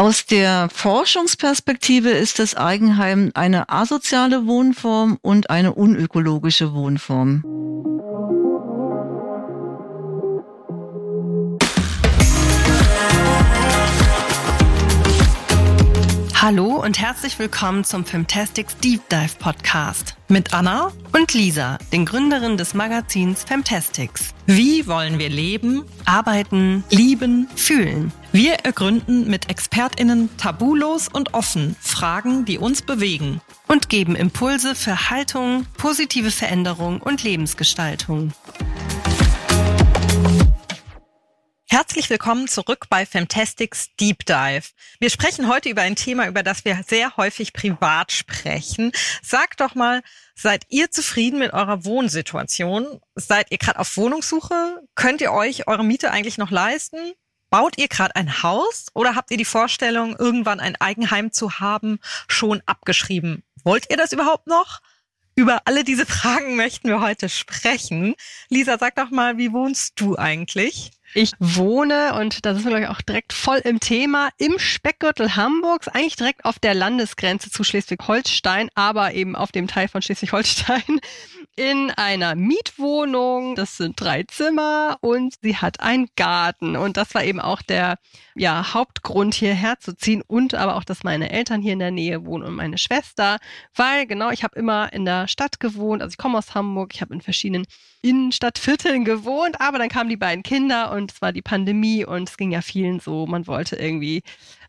Aus der Forschungsperspektive ist das Eigenheim eine asoziale Wohnform und eine unökologische Wohnform. Hallo und herzlich willkommen zum Femtastics Deep Dive Podcast mit Anna und Lisa, den Gründerinnen des Magazins Femtastics. Wie wollen wir leben, arbeiten, lieben, fühlen? Wir ergründen mit ExpertInnen tabulos und offen Fragen, die uns bewegen und geben Impulse für Haltung, positive Veränderung und Lebensgestaltung. Herzlich willkommen zurück bei Fantastics Deep Dive. Wir sprechen heute über ein Thema, über das wir sehr häufig privat sprechen. Sagt doch mal, seid ihr zufrieden mit eurer Wohnsituation? Seid ihr gerade auf Wohnungssuche? Könnt ihr euch eure Miete eigentlich noch leisten? Baut ihr gerade ein Haus oder habt ihr die Vorstellung, irgendwann ein Eigenheim zu haben, schon abgeschrieben? Wollt ihr das überhaupt noch? Über alle diese Fragen möchten wir heute sprechen. Lisa, sag doch mal, wie wohnst du eigentlich? Ich wohne, und da sind wir, glaube ich, auch direkt voll im Thema, im Speckgürtel Hamburgs, eigentlich direkt auf der Landesgrenze zu Schleswig-Holstein, aber eben auf dem Teil von Schleswig-Holstein in einer Mietwohnung. Das sind drei Zimmer und sie hat einen Garten. Und das war eben auch der ja, Hauptgrund, hierher zu ziehen und aber auch, dass meine Eltern hier in der Nähe wohnen und meine Schwester, weil genau, ich habe immer in der Stadt gewohnt, also ich komme aus Hamburg, ich habe in verschiedenen Innenstadtvierteln gewohnt, aber dann kamen die beiden Kinder und es war die Pandemie und es ging ja vielen so, man wollte irgendwie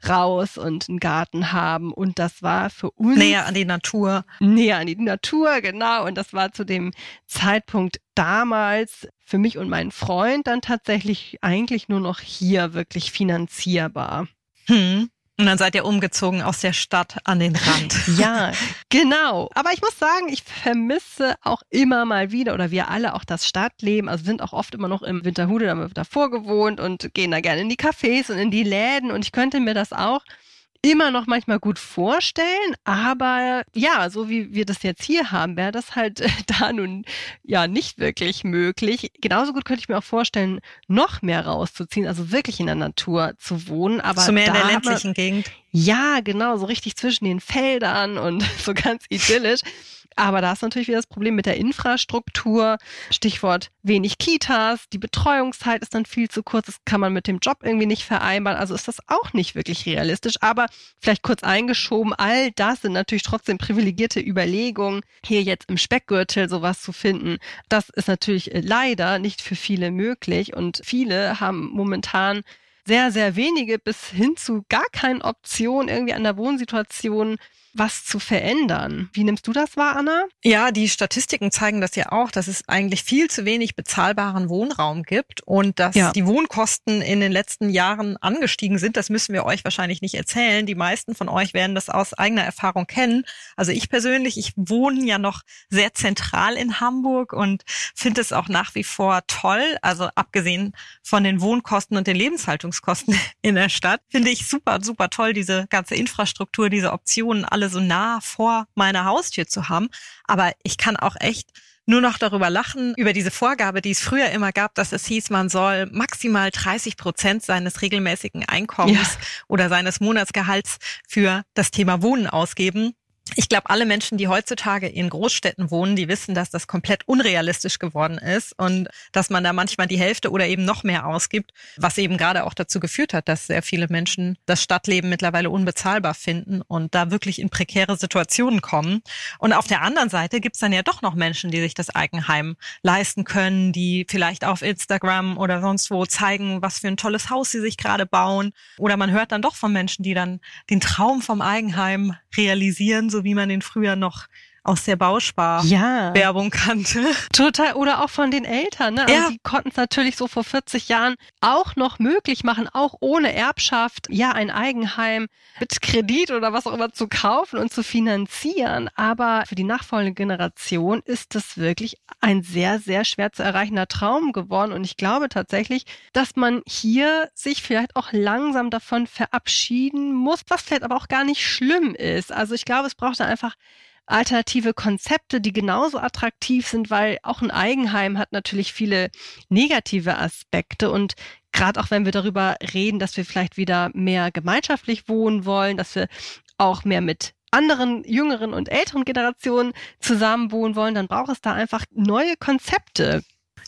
raus und einen Garten haben und das war für uns näher an die Natur. Näher an die Natur, genau und das war zu dem Zeitpunkt damals für mich und meinen Freund dann tatsächlich eigentlich nur noch hier wirklich finanzierbar. Hm. Und dann seid ihr umgezogen aus der Stadt an den Rand. ja, genau. Aber ich muss sagen, ich vermisse auch immer mal wieder oder wir alle auch das Stadtleben. Also sind auch oft immer noch im Winterhude davor gewohnt und gehen da gerne in die Cafés und in die Läden. Und ich könnte mir das auch immer noch manchmal gut vorstellen, aber ja, so wie wir das jetzt hier haben, wäre das halt da nun ja nicht wirklich möglich. Genauso gut könnte ich mir auch vorstellen, noch mehr rauszuziehen, also wirklich in der Natur zu wohnen. Aber so mehr in der ländlichen Gegend. Ja, genau, so richtig zwischen den Feldern und so ganz idyllisch. Aber da ist natürlich wieder das Problem mit der Infrastruktur. Stichwort wenig Kitas. Die Betreuungszeit ist dann viel zu kurz. Das kann man mit dem Job irgendwie nicht vereinbaren. Also ist das auch nicht wirklich realistisch. Aber vielleicht kurz eingeschoben. All das sind natürlich trotzdem privilegierte Überlegungen. Hier jetzt im Speckgürtel sowas zu finden. Das ist natürlich leider nicht für viele möglich. Und viele haben momentan sehr, sehr wenige bis hin zu gar keine Option irgendwie an der Wohnsituation was zu verändern. Wie nimmst du das wahr, Anna? Ja, die Statistiken zeigen das ja auch, dass es eigentlich viel zu wenig bezahlbaren Wohnraum gibt und dass ja. die Wohnkosten in den letzten Jahren angestiegen sind. Das müssen wir euch wahrscheinlich nicht erzählen. Die meisten von euch werden das aus eigener Erfahrung kennen. Also ich persönlich, ich wohne ja noch sehr zentral in Hamburg und finde es auch nach wie vor toll. Also abgesehen von den Wohnkosten und den Lebenshaltungskosten in der Stadt, finde ich super, super toll, diese ganze Infrastruktur, diese Optionen, alle so nah vor meiner Haustür zu haben. Aber ich kann auch echt nur noch darüber lachen, über diese Vorgabe, die es früher immer gab, dass es hieß, man soll maximal 30 Prozent seines regelmäßigen Einkommens ja. oder seines Monatsgehalts für das Thema Wohnen ausgeben ich glaube, alle Menschen, die heutzutage in Großstädten wohnen, die wissen, dass das komplett unrealistisch geworden ist und dass man da manchmal die Hälfte oder eben noch mehr ausgibt, was eben gerade auch dazu geführt hat, dass sehr viele Menschen das Stadtleben mittlerweile unbezahlbar finden und da wirklich in prekäre Situationen kommen. Und auf der anderen Seite gibt's dann ja doch noch Menschen, die sich das Eigenheim leisten können, die vielleicht auf Instagram oder sonst wo zeigen, was für ein tolles Haus sie sich gerade bauen. Oder man hört dann doch von Menschen, die dann den Traum vom Eigenheim realisieren, so wie man den früher noch aus der Bauspar-Werbung ja. kannte. Total. Oder auch von den Eltern. Ne? Also ja. die konnten es natürlich so vor 40 Jahren auch noch möglich machen, auch ohne Erbschaft, ja, ein Eigenheim mit Kredit oder was auch immer zu kaufen und zu finanzieren. Aber für die nachfolgende Generation ist das wirklich ein sehr, sehr schwer zu erreichender Traum geworden. Und ich glaube tatsächlich, dass man hier sich vielleicht auch langsam davon verabschieden muss, was vielleicht aber auch gar nicht schlimm ist. Also ich glaube, es braucht da einfach alternative Konzepte, die genauso attraktiv sind, weil auch ein Eigenheim hat natürlich viele negative Aspekte und Gerade auch wenn wir darüber reden, dass wir vielleicht wieder mehr gemeinschaftlich wohnen wollen, dass wir auch mehr mit anderen jüngeren und älteren Generationen zusammen wohnen wollen, dann braucht es da einfach neue Konzepte.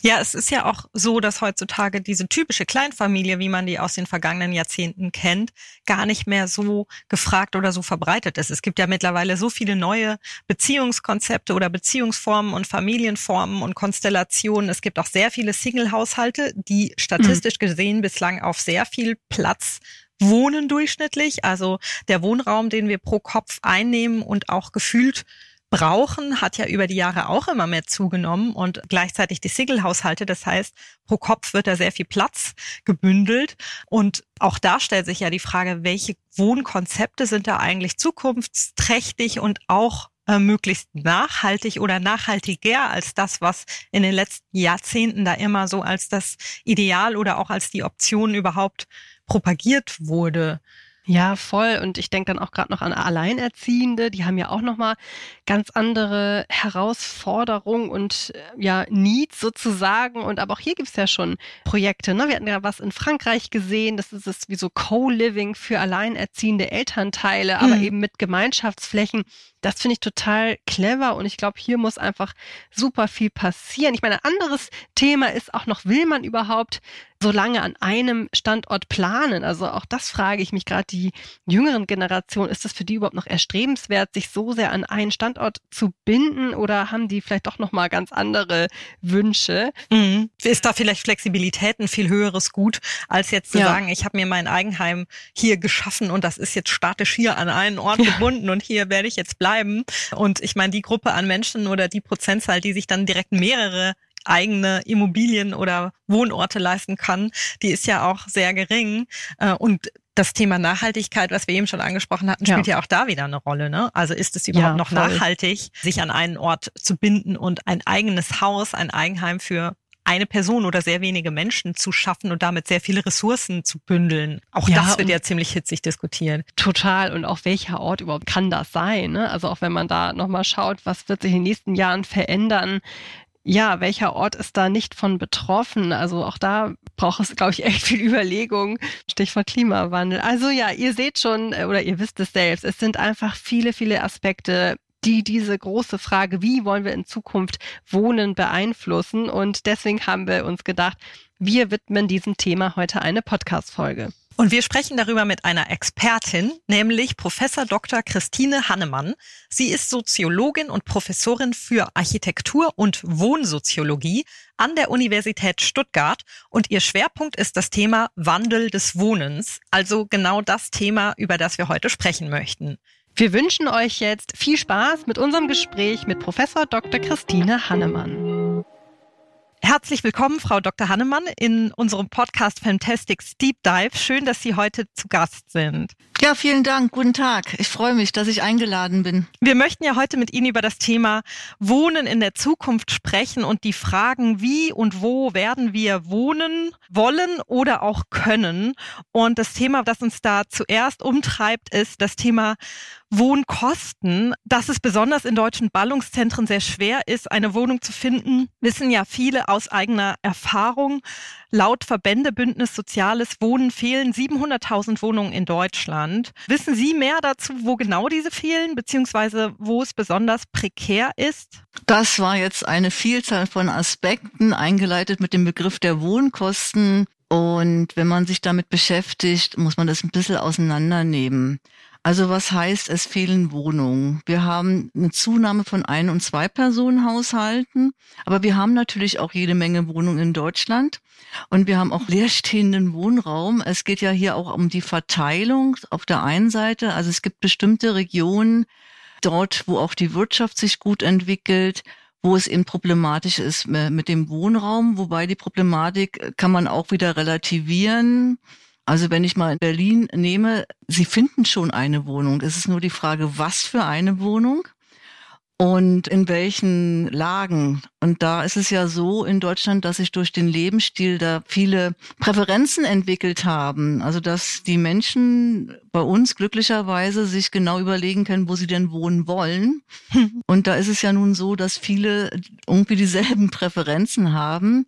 Ja, es ist ja auch so, dass heutzutage diese typische Kleinfamilie, wie man die aus den vergangenen Jahrzehnten kennt, gar nicht mehr so gefragt oder so verbreitet ist. Es gibt ja mittlerweile so viele neue Beziehungskonzepte oder Beziehungsformen und Familienformen und Konstellationen. Es gibt auch sehr viele Single-Haushalte, die statistisch mhm. gesehen bislang auf sehr viel Platz wohnen durchschnittlich. Also der Wohnraum, den wir pro Kopf einnehmen und auch gefühlt brauchen, hat ja über die Jahre auch immer mehr zugenommen und gleichzeitig die Single-Haushalte. Das heißt, pro Kopf wird da sehr viel Platz gebündelt. Und auch da stellt sich ja die Frage, welche Wohnkonzepte sind da eigentlich zukunftsträchtig und auch äh, möglichst nachhaltig oder nachhaltiger als das, was in den letzten Jahrzehnten da immer so als das Ideal oder auch als die Option überhaupt propagiert wurde. Ja, voll. Und ich denke dann auch gerade noch an Alleinerziehende, die haben ja auch nochmal ganz andere Herausforderungen und äh, ja, Needs sozusagen. Und aber auch hier gibt's ja schon Projekte. Ne? Wir hatten ja was in Frankreich gesehen, das ist es wie so Co-Living für alleinerziehende Elternteile, aber mhm. eben mit Gemeinschaftsflächen. Das finde ich total clever und ich glaube, hier muss einfach super viel passieren. Ich meine, ein anderes Thema ist auch noch, will man überhaupt so lange an einem Standort planen? Also auch das frage ich mich gerade die jüngeren Generationen. Ist das für die überhaupt noch erstrebenswert, sich so sehr an einen Standort zu binden oder haben die vielleicht doch nochmal ganz andere Wünsche? Mhm. Ist da vielleicht Flexibilität ein viel höheres Gut, als jetzt zu ja. sagen, ich habe mir mein Eigenheim hier geschaffen und das ist jetzt statisch hier an einen Ort gebunden und hier werde ich jetzt bleiben bleiben. Und ich meine, die Gruppe an Menschen oder die Prozentzahl, die sich dann direkt mehrere eigene Immobilien oder Wohnorte leisten kann, die ist ja auch sehr gering. Äh, und das Thema Nachhaltigkeit, was wir eben schon angesprochen hatten, spielt ja, ja auch da wieder eine Rolle. Ne? Also ist es überhaupt ja, noch nachhaltig, sich an einen Ort zu binden und ein eigenes Haus, ein Eigenheim für eine Person oder sehr wenige Menschen zu schaffen und damit sehr viele Ressourcen zu bündeln. Auch ja, das wird ja ziemlich hitzig diskutiert. Total. Und auch welcher Ort überhaupt kann das sein? Ne? Also auch wenn man da nochmal schaut, was wird sich in den nächsten Jahren verändern, ja, welcher Ort ist da nicht von betroffen? Also auch da braucht es, glaube ich, echt viel Überlegung. Stichwort Klimawandel. Also ja, ihr seht schon äh, oder ihr wisst es selbst, es sind einfach viele, viele Aspekte, die diese große Frage, wie wollen wir in Zukunft wohnen, beeinflussen. Und deswegen haben wir uns gedacht, wir widmen diesem Thema heute eine Podcast-Folge. Und wir sprechen darüber mit einer Expertin, nämlich Professor Dr. Christine Hannemann. Sie ist Soziologin und Professorin für Architektur und Wohnsoziologie an der Universität Stuttgart und ihr Schwerpunkt ist das Thema Wandel des Wohnens, also genau das Thema, über das wir heute sprechen möchten. Wir wünschen euch jetzt viel Spaß mit unserem Gespräch mit Professor Dr. Christine Hannemann. Herzlich willkommen, Frau Dr. Hannemann, in unserem Podcast Fantastics Deep Dive. Schön, dass Sie heute zu Gast sind. Ja, vielen Dank. Guten Tag. Ich freue mich, dass ich eingeladen bin. Wir möchten ja heute mit Ihnen über das Thema Wohnen in der Zukunft sprechen und die Fragen, wie und wo werden wir wohnen wollen oder auch können. Und das Thema, das uns da zuerst umtreibt, ist das Thema Wohnkosten. Dass es besonders in deutschen Ballungszentren sehr schwer ist, eine Wohnung zu finden, wissen ja viele aus eigener Erfahrung. Laut Verbände Bündnis Soziales Wohnen fehlen 700.000 Wohnungen in Deutschland. Wissen Sie mehr dazu, wo genau diese fehlen, beziehungsweise wo es besonders prekär ist? Das war jetzt eine Vielzahl von Aspekten, eingeleitet mit dem Begriff der Wohnkosten. Und wenn man sich damit beschäftigt, muss man das ein bisschen auseinandernehmen. Also was heißt, es fehlen Wohnungen? Wir haben eine Zunahme von Ein- und Zwei-Personen-Haushalten, aber wir haben natürlich auch jede Menge Wohnungen in Deutschland und wir haben auch leerstehenden Wohnraum. Es geht ja hier auch um die Verteilung auf der einen Seite. Also es gibt bestimmte Regionen dort, wo auch die Wirtschaft sich gut entwickelt, wo es eben problematisch ist mit dem Wohnraum, wobei die Problematik kann man auch wieder relativieren. Also wenn ich mal in Berlin nehme, Sie finden schon eine Wohnung. Es ist nur die Frage, was für eine Wohnung und in welchen Lagen. Und da ist es ja so in Deutschland, dass sich durch den Lebensstil da viele Präferenzen entwickelt haben. Also dass die Menschen bei uns glücklicherweise sich genau überlegen können, wo sie denn wohnen wollen. Und da ist es ja nun so, dass viele irgendwie dieselben Präferenzen haben.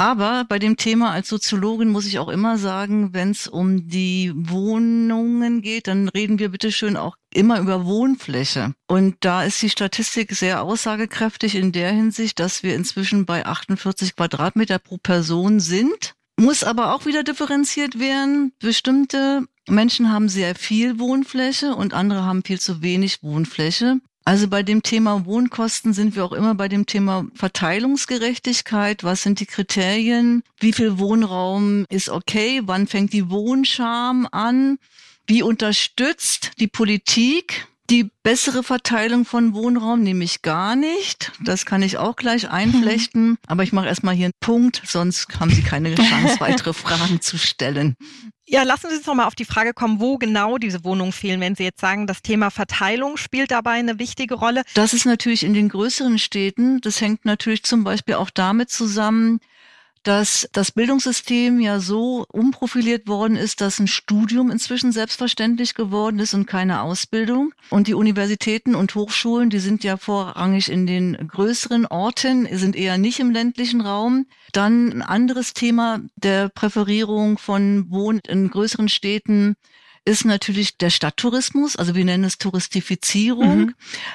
Aber bei dem Thema als Soziologin muss ich auch immer sagen, wenn es um die Wohnungen geht, dann reden wir bitte schön auch immer über Wohnfläche. Und da ist die Statistik sehr aussagekräftig in der Hinsicht, dass wir inzwischen bei 48 Quadratmeter pro Person sind. Muss aber auch wieder differenziert werden. Bestimmte Menschen haben sehr viel Wohnfläche und andere haben viel zu wenig Wohnfläche. Also bei dem Thema Wohnkosten sind wir auch immer bei dem Thema Verteilungsgerechtigkeit. Was sind die Kriterien? Wie viel Wohnraum ist okay? Wann fängt die Wohnscham an? Wie unterstützt die Politik die bessere Verteilung von Wohnraum nämlich gar nicht. Das kann ich auch gleich einflechten. Aber ich mache erstmal hier einen Punkt, sonst haben Sie keine Chance, weitere Fragen zu stellen. Ja, lassen Sie uns noch mal auf die Frage kommen, wo genau diese Wohnungen fehlen. Wenn Sie jetzt sagen, das Thema Verteilung spielt dabei eine wichtige Rolle. Das ist natürlich in den größeren Städten. Das hängt natürlich zum Beispiel auch damit zusammen, dass das Bildungssystem ja so umprofiliert worden ist, dass ein Studium inzwischen selbstverständlich geworden ist und keine Ausbildung. Und die Universitäten und Hochschulen, die sind ja vorrangig in den größeren Orten, sind eher nicht im ländlichen Raum. Dann ein anderes Thema der Präferierung von Wohn in größeren Städten ist natürlich der Stadttourismus, also wir nennen es Touristifizierung, mhm.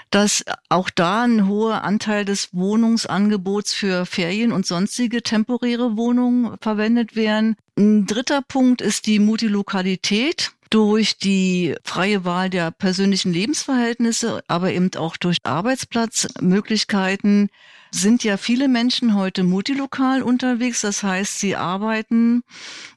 dass auch da ein hoher Anteil des Wohnungsangebots für Ferien und sonstige temporäre Wohnungen verwendet werden. Ein dritter Punkt ist die Multilokalität durch die freie Wahl der persönlichen Lebensverhältnisse, aber eben auch durch Arbeitsplatzmöglichkeiten sind ja viele Menschen heute multilokal unterwegs. Das heißt, sie arbeiten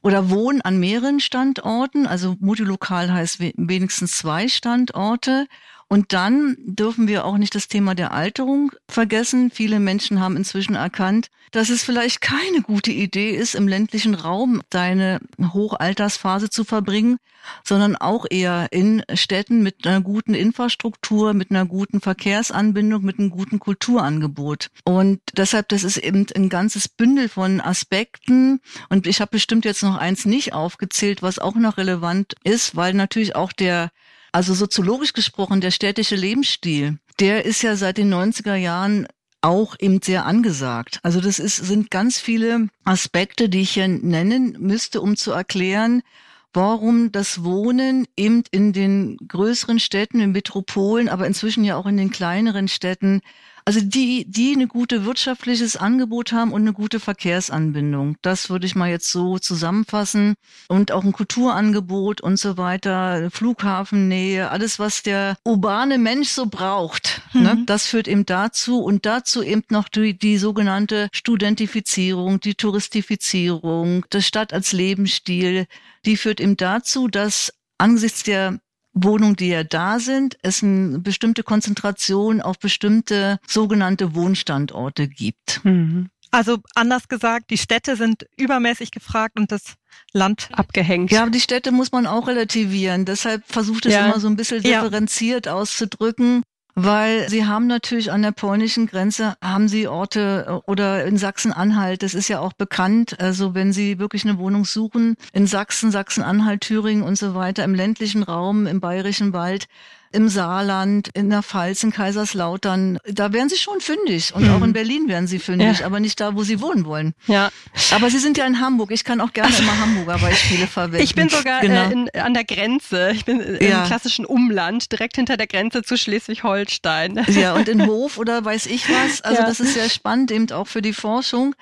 oder wohnen an mehreren Standorten. Also multilokal heißt wenigstens zwei Standorte. Und dann dürfen wir auch nicht das Thema der Alterung vergessen. Viele Menschen haben inzwischen erkannt, dass es vielleicht keine gute Idee ist, im ländlichen Raum deine Hochaltersphase zu verbringen, sondern auch eher in Städten mit einer guten Infrastruktur, mit einer guten Verkehrsanbindung, mit einem guten Kulturangebot. Und deshalb, das ist eben ein ganzes Bündel von Aspekten. Und ich habe bestimmt jetzt noch eins nicht aufgezählt, was auch noch relevant ist, weil natürlich auch der also soziologisch gesprochen, der städtische Lebensstil, der ist ja seit den 90er Jahren auch eben sehr angesagt. Also das ist, sind ganz viele Aspekte, die ich hier nennen müsste, um zu erklären, warum das Wohnen eben in den größeren Städten, in Metropolen, aber inzwischen ja auch in den kleineren Städten also die, die eine gute wirtschaftliches Angebot haben und eine gute Verkehrsanbindung. Das würde ich mal jetzt so zusammenfassen. Und auch ein Kulturangebot und so weiter, Flughafennähe, alles, was der urbane Mensch so braucht. Ne? Mhm. Ne? Das führt eben dazu und dazu eben noch die, die sogenannte Studentifizierung, die Touristifizierung, das Stadt als Lebensstil, die führt eben dazu, dass angesichts der Wohnungen, die ja da sind, es eine bestimmte Konzentration auf bestimmte sogenannte Wohnstandorte gibt. Mhm. Also anders gesagt, die Städte sind übermäßig gefragt und das Land abgehängt. Ja, aber die Städte muss man auch relativieren. Deshalb versucht es ja. immer so ein bisschen differenziert ja. auszudrücken. Weil sie haben natürlich an der polnischen Grenze, haben sie Orte äh, oder in Sachsen-Anhalt, das ist ja auch bekannt, also wenn sie wirklich eine Wohnung suchen, in Sachsen, Sachsen-Anhalt, Thüringen und so weiter, im ländlichen Raum, im bayerischen Wald, im Saarland, in der Pfalz, in Kaiserslautern, da wären sie schon fündig. Und mhm. auch in Berlin wären sie fündig, ja. aber nicht da, wo sie wohnen wollen. Ja. Aber sie sind ja in Hamburg. Ich kann auch gerne immer Hamburger Beispiele verwenden. Ich bin sogar genau. äh, in, an der Grenze. Ich bin ja. im klassischen Umland, direkt hinter der Grenze zu Schleswig-Holstein. Ja, und in Hof oder weiß ich was. Also ja. das ist sehr spannend, eben auch für die Forschung.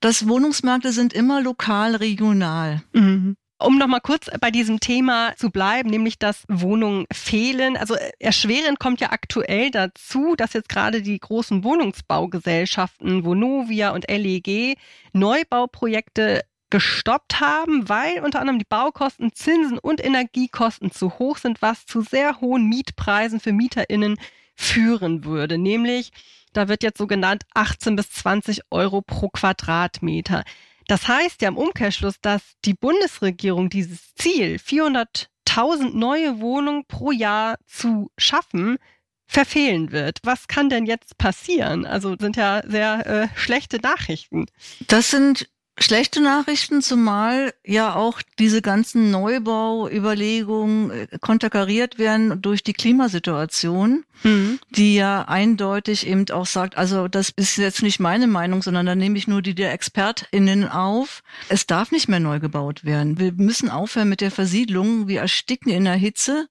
dass Wohnungsmärkte sind immer lokal, regional. Mhm. Um noch mal kurz bei diesem Thema zu bleiben, nämlich dass Wohnungen fehlen. Also äh, erschwerend kommt ja aktuell dazu, dass jetzt gerade die großen Wohnungsbaugesellschaften Vonovia und LEG Neubauprojekte gestoppt haben, weil unter anderem die Baukosten, Zinsen und Energiekosten zu hoch sind, was zu sehr hohen Mietpreisen für MieterInnen führen würde. Nämlich, da wird jetzt so genannt 18 bis 20 Euro pro Quadratmeter. Das heißt ja im Umkehrschluss, dass die Bundesregierung dieses Ziel, 400.000 neue Wohnungen pro Jahr zu schaffen, verfehlen wird. Was kann denn jetzt passieren? Also sind ja sehr äh, schlechte Nachrichten. Das sind Schlechte Nachrichten, zumal ja auch diese ganzen Neubauüberlegungen äh, konterkariert werden durch die Klimasituation, mhm. die ja eindeutig eben auch sagt, also das ist jetzt nicht meine Meinung, sondern da nehme ich nur die der ExpertInnen auf. Es darf nicht mehr neu gebaut werden. Wir müssen aufhören mit der Versiedlung. Wir ersticken in der Hitze.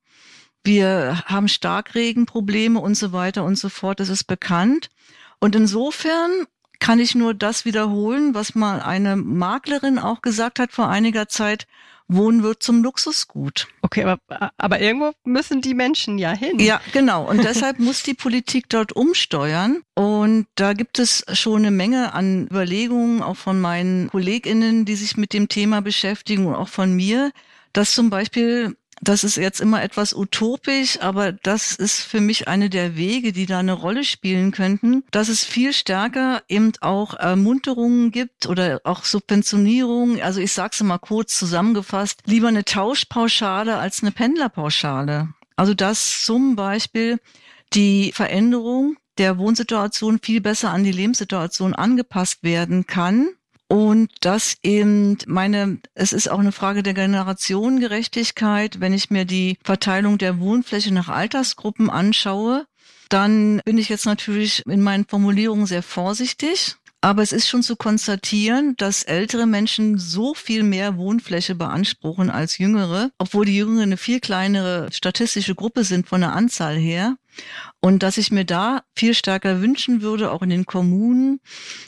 Wir haben Starkregenprobleme und so weiter und so fort. Das ist bekannt. Und insofern kann ich nur das wiederholen, was mal eine Maklerin auch gesagt hat vor einiger Zeit. Wohnen wird zum Luxusgut. Okay, aber, aber irgendwo müssen die Menschen ja hin. Ja, genau. Und deshalb muss die Politik dort umsteuern. Und da gibt es schon eine Menge an Überlegungen, auch von meinen KollegInnen, die sich mit dem Thema beschäftigen und auch von mir, dass zum Beispiel das ist jetzt immer etwas utopisch, aber das ist für mich eine der Wege, die da eine Rolle spielen könnten, dass es viel stärker eben auch Ermunterungen gibt oder auch Subventionierungen. Also ich sage es mal kurz zusammengefasst, lieber eine Tauschpauschale als eine Pendlerpauschale. Also dass zum Beispiel die Veränderung der Wohnsituation viel besser an die Lebenssituation angepasst werden kann und das eben meine, es ist auch eine Frage der Generationengerechtigkeit. Wenn ich mir die Verteilung der Wohnfläche nach Altersgruppen anschaue, dann bin ich jetzt natürlich in meinen Formulierungen sehr vorsichtig. Aber es ist schon zu konstatieren, dass ältere Menschen so viel mehr Wohnfläche beanspruchen als jüngere, obwohl die Jüngeren eine viel kleinere statistische Gruppe sind von der Anzahl her. Und dass ich mir da viel stärker wünschen würde, auch in den Kommunen,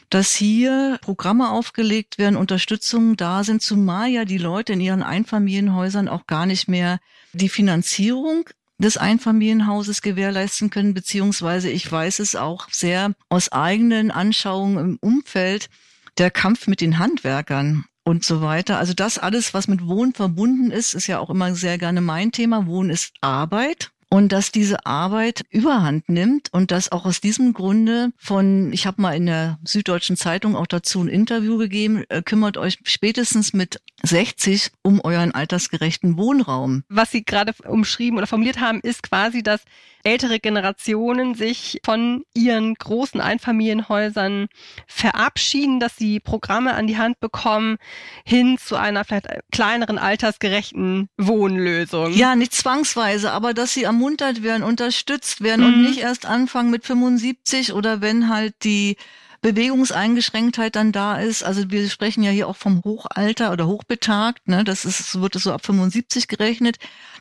dass hier Programme aufgelegt werden, Unterstützungen da sind, zumal ja die Leute in ihren Einfamilienhäusern auch gar nicht mehr die Finanzierung des Einfamilienhauses gewährleisten können, beziehungsweise ich weiß es auch sehr aus eigenen Anschauungen im Umfeld, der Kampf mit den Handwerkern und so weiter. Also das alles, was mit Wohnen verbunden ist, ist ja auch immer sehr gerne mein Thema. Wohnen ist Arbeit und dass diese Arbeit überhand nimmt und dass auch aus diesem Grunde von, ich habe mal in der Süddeutschen Zeitung auch dazu ein Interview gegeben, äh, kümmert euch spätestens mit 60 um euren altersgerechten Wohnraum. Was Sie gerade umschrieben oder formuliert haben, ist quasi, dass ältere Generationen sich von ihren großen Einfamilienhäusern verabschieden, dass sie Programme an die Hand bekommen, hin zu einer vielleicht kleineren, altersgerechten Wohnlösung. Ja, nicht zwangsweise, aber dass sie ermuntert werden, unterstützt werden mhm. und nicht erst anfangen mit 75 oder wenn halt die Bewegungseingeschränktheit dann da ist. Also wir sprechen ja hier auch vom Hochalter oder Hochbetagt, ne? Das ist, wird so ab 75 gerechnet.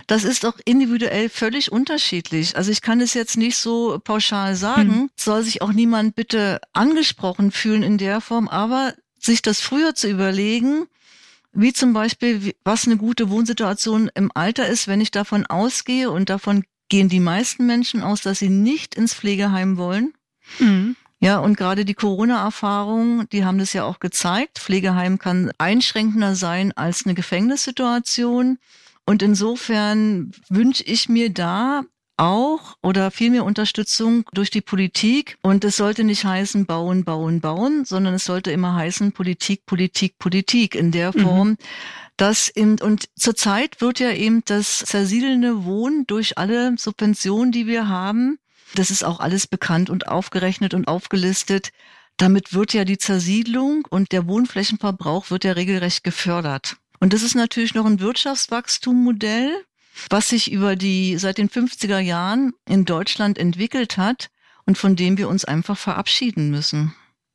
Das ist auch individuell völlig unterschiedlich. Also ich kann es jetzt nicht so pauschal sagen. Hm. Soll sich auch niemand bitte angesprochen fühlen in der Form, aber sich das früher zu überlegen, wie zum Beispiel, was eine gute Wohnsituation im Alter ist, wenn ich davon ausgehe und davon gehen die meisten Menschen aus, dass sie nicht ins Pflegeheim wollen. Mhm. Ja, und gerade die Corona-Erfahrungen, die haben das ja auch gezeigt. Pflegeheim kann einschränkender sein als eine Gefängnissituation. Und insofern wünsche ich mir da auch oder viel mehr Unterstützung durch die Politik. Und es sollte nicht heißen bauen, bauen, bauen, sondern es sollte immer heißen Politik, Politik, Politik in der mhm. Form, mhm. Dass in, und zurzeit wird ja eben das zersiedelnde Wohnen durch alle Subventionen, die wir haben, das ist auch alles bekannt und aufgerechnet und aufgelistet. Damit wird ja die Zersiedlung und der Wohnflächenverbrauch wird ja regelrecht gefördert. Und das ist natürlich noch ein Wirtschaftswachstummodell, was sich über die seit den 50er Jahren in Deutschland entwickelt hat und von dem wir uns einfach verabschieden müssen.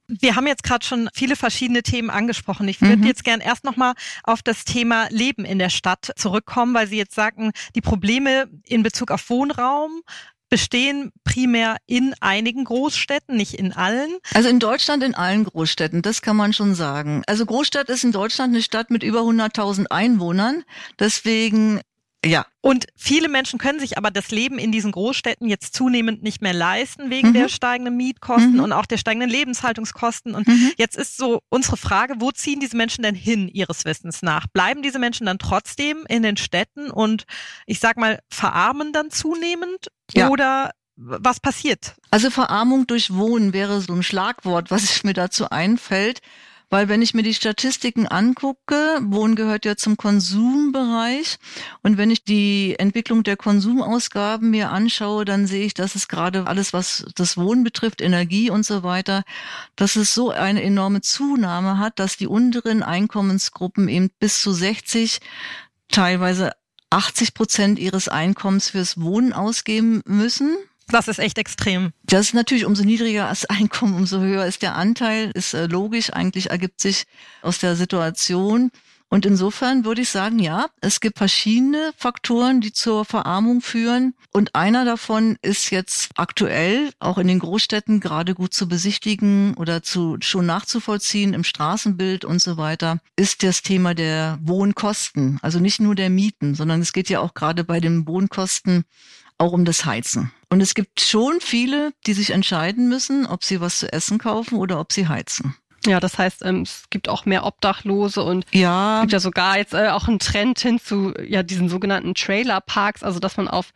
Wir haben jetzt gerade schon viele verschiedene Themen angesprochen. Ich würde mhm. jetzt gern erst nochmal auf das Thema Leben in der Stadt zurückkommen, weil Sie jetzt sagten, die Probleme in Bezug auf Wohnraum bestehen primär in einigen Großstädten, nicht in allen. Also in Deutschland in allen Großstädten, das kann man schon sagen. Also Großstadt ist in Deutschland eine Stadt mit über 100.000 Einwohnern. Deswegen ja. Und viele Menschen können sich aber das Leben in diesen Großstädten jetzt zunehmend nicht mehr leisten wegen mhm. der steigenden Mietkosten mhm. und auch der steigenden Lebenshaltungskosten. Und mhm. jetzt ist so unsere Frage, wo ziehen diese Menschen denn hin ihres Wissens nach? Bleiben diese Menschen dann trotzdem in den Städten und ich sag mal, verarmen dann zunehmend? Ja. Oder was passiert? Also Verarmung durch Wohnen wäre so ein Schlagwort, was mir dazu einfällt Weil wenn ich mir die Statistiken angucke, Wohnen gehört ja zum Konsumbereich. Und wenn ich die Entwicklung der Konsumausgaben mir anschaue, dann sehe ich, dass es gerade alles, was das Wohnen betrifft, Energie und so weiter, dass es so eine enorme Zunahme hat, dass die unteren Einkommensgruppen eben bis zu 60, teilweise 80 Prozent ihres Einkommens fürs Wohnen ausgeben müssen. Das ist echt extrem. Das ist natürlich umso niedriger das Einkommen, umso höher ist der Anteil, ist äh, logisch, eigentlich ergibt sich aus der Situation. Und insofern würde ich sagen, ja, es gibt verschiedene Faktoren, die zur Verarmung führen. Und einer davon ist jetzt aktuell auch in den Großstädten gerade gut zu besichtigen oder zu schon nachzuvollziehen im Straßenbild und so weiter, ist das Thema der Wohnkosten. Also nicht nur der Mieten, sondern es geht ja auch gerade bei den Wohnkosten auch um das Heizen. Und es gibt schon viele, die sich entscheiden müssen, ob sie was zu essen kaufen oder ob sie heizen. Ja, das heißt, ähm, es gibt auch mehr Obdachlose und ja. es gibt ja sogar jetzt äh, auch einen Trend hin zu ja diesen sogenannten Trailerparks, also dass man auf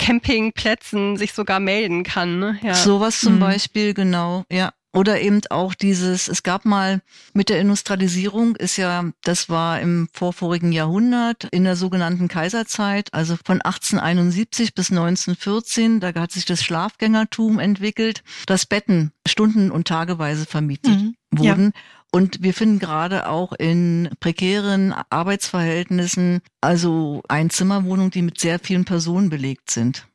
Campingplätzen sich sogar melden kann. Ne? Ja. Sowas zum mhm. Beispiel, genau, ja. Oder eben auch dieses, es gab mal mit der Industrialisierung ist ja, das war im vorvorigen Jahrhundert in der sogenannten Kaiserzeit, also von 1871 bis 1914, da hat sich das Schlafgängertum entwickelt, dass Betten stunden- und tageweise vermietet mhm. wurden. Ja. Und wir finden gerade auch in prekären Arbeitsverhältnissen, also Einzimmerwohnungen, die mit sehr vielen Personen belegt sind.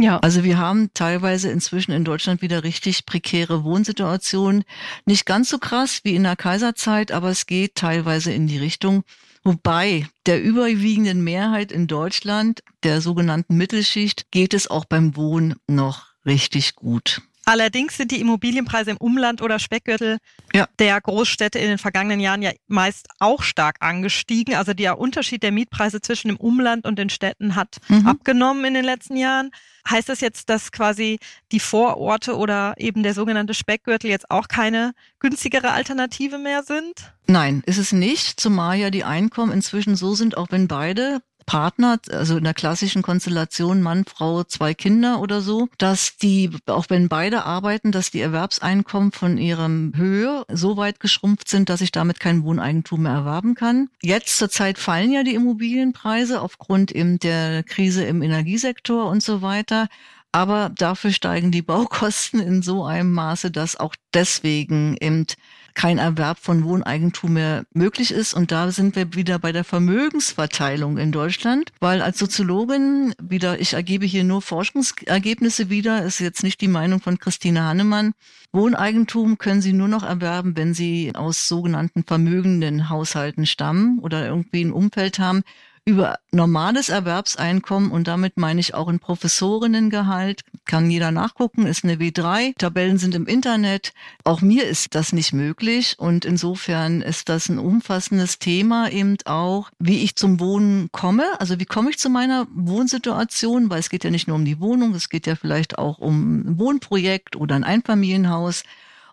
Ja. Also wir haben teilweise inzwischen in Deutschland wieder richtig prekäre Wohnsituationen. Nicht ganz so krass wie in der Kaiserzeit, aber es geht teilweise in die Richtung. Wobei der überwiegenden Mehrheit in Deutschland, der sogenannten Mittelschicht, geht es auch beim Wohnen noch richtig gut. Allerdings sind die Immobilienpreise im Umland oder Speckgürtel ja. der Großstädte in den vergangenen Jahren ja meist auch stark angestiegen. Also der Unterschied der Mietpreise zwischen dem Umland und den Städten hat mhm. abgenommen in den letzten Jahren. Heißt das jetzt, dass quasi die Vororte oder eben der sogenannte Speckgürtel jetzt auch keine günstigere Alternative mehr sind? Nein, ist es nicht, zumal ja die Einkommen inzwischen so sind, auch wenn beide Partner, also in der klassischen Konstellation Mann, Frau, zwei Kinder oder so, dass die, auch wenn beide arbeiten, dass die Erwerbseinkommen von ihrem Höhe so weit geschrumpft sind, dass ich damit kein Wohneigentum mehr erwerben kann. Jetzt zurzeit fallen ja die Immobilienpreise aufgrund eben der Krise im Energiesektor und so weiter. Aber dafür steigen die Baukosten in so einem Maße, dass auch deswegen eben kein Erwerb von Wohneigentum mehr möglich ist. Und da sind wir wieder bei der Vermögensverteilung in Deutschland, weil als Soziologin wieder, ich ergebe hier nur Forschungsergebnisse wieder, ist jetzt nicht die Meinung von Christine Hannemann. Wohneigentum können Sie nur noch erwerben, wenn Sie aus sogenannten vermögenden Haushalten stammen oder irgendwie ein Umfeld haben, über normales Erwerbseinkommen und damit meine ich auch ein Professorinnengehalt, kann jeder nachgucken, ist eine W3, Tabellen sind im Internet. Auch mir ist das nicht möglich und insofern ist das ein umfassendes Thema eben auch, wie ich zum Wohnen komme, also wie komme ich zu meiner Wohnsituation, weil es geht ja nicht nur um die Wohnung, es geht ja vielleicht auch um ein Wohnprojekt oder ein Einfamilienhaus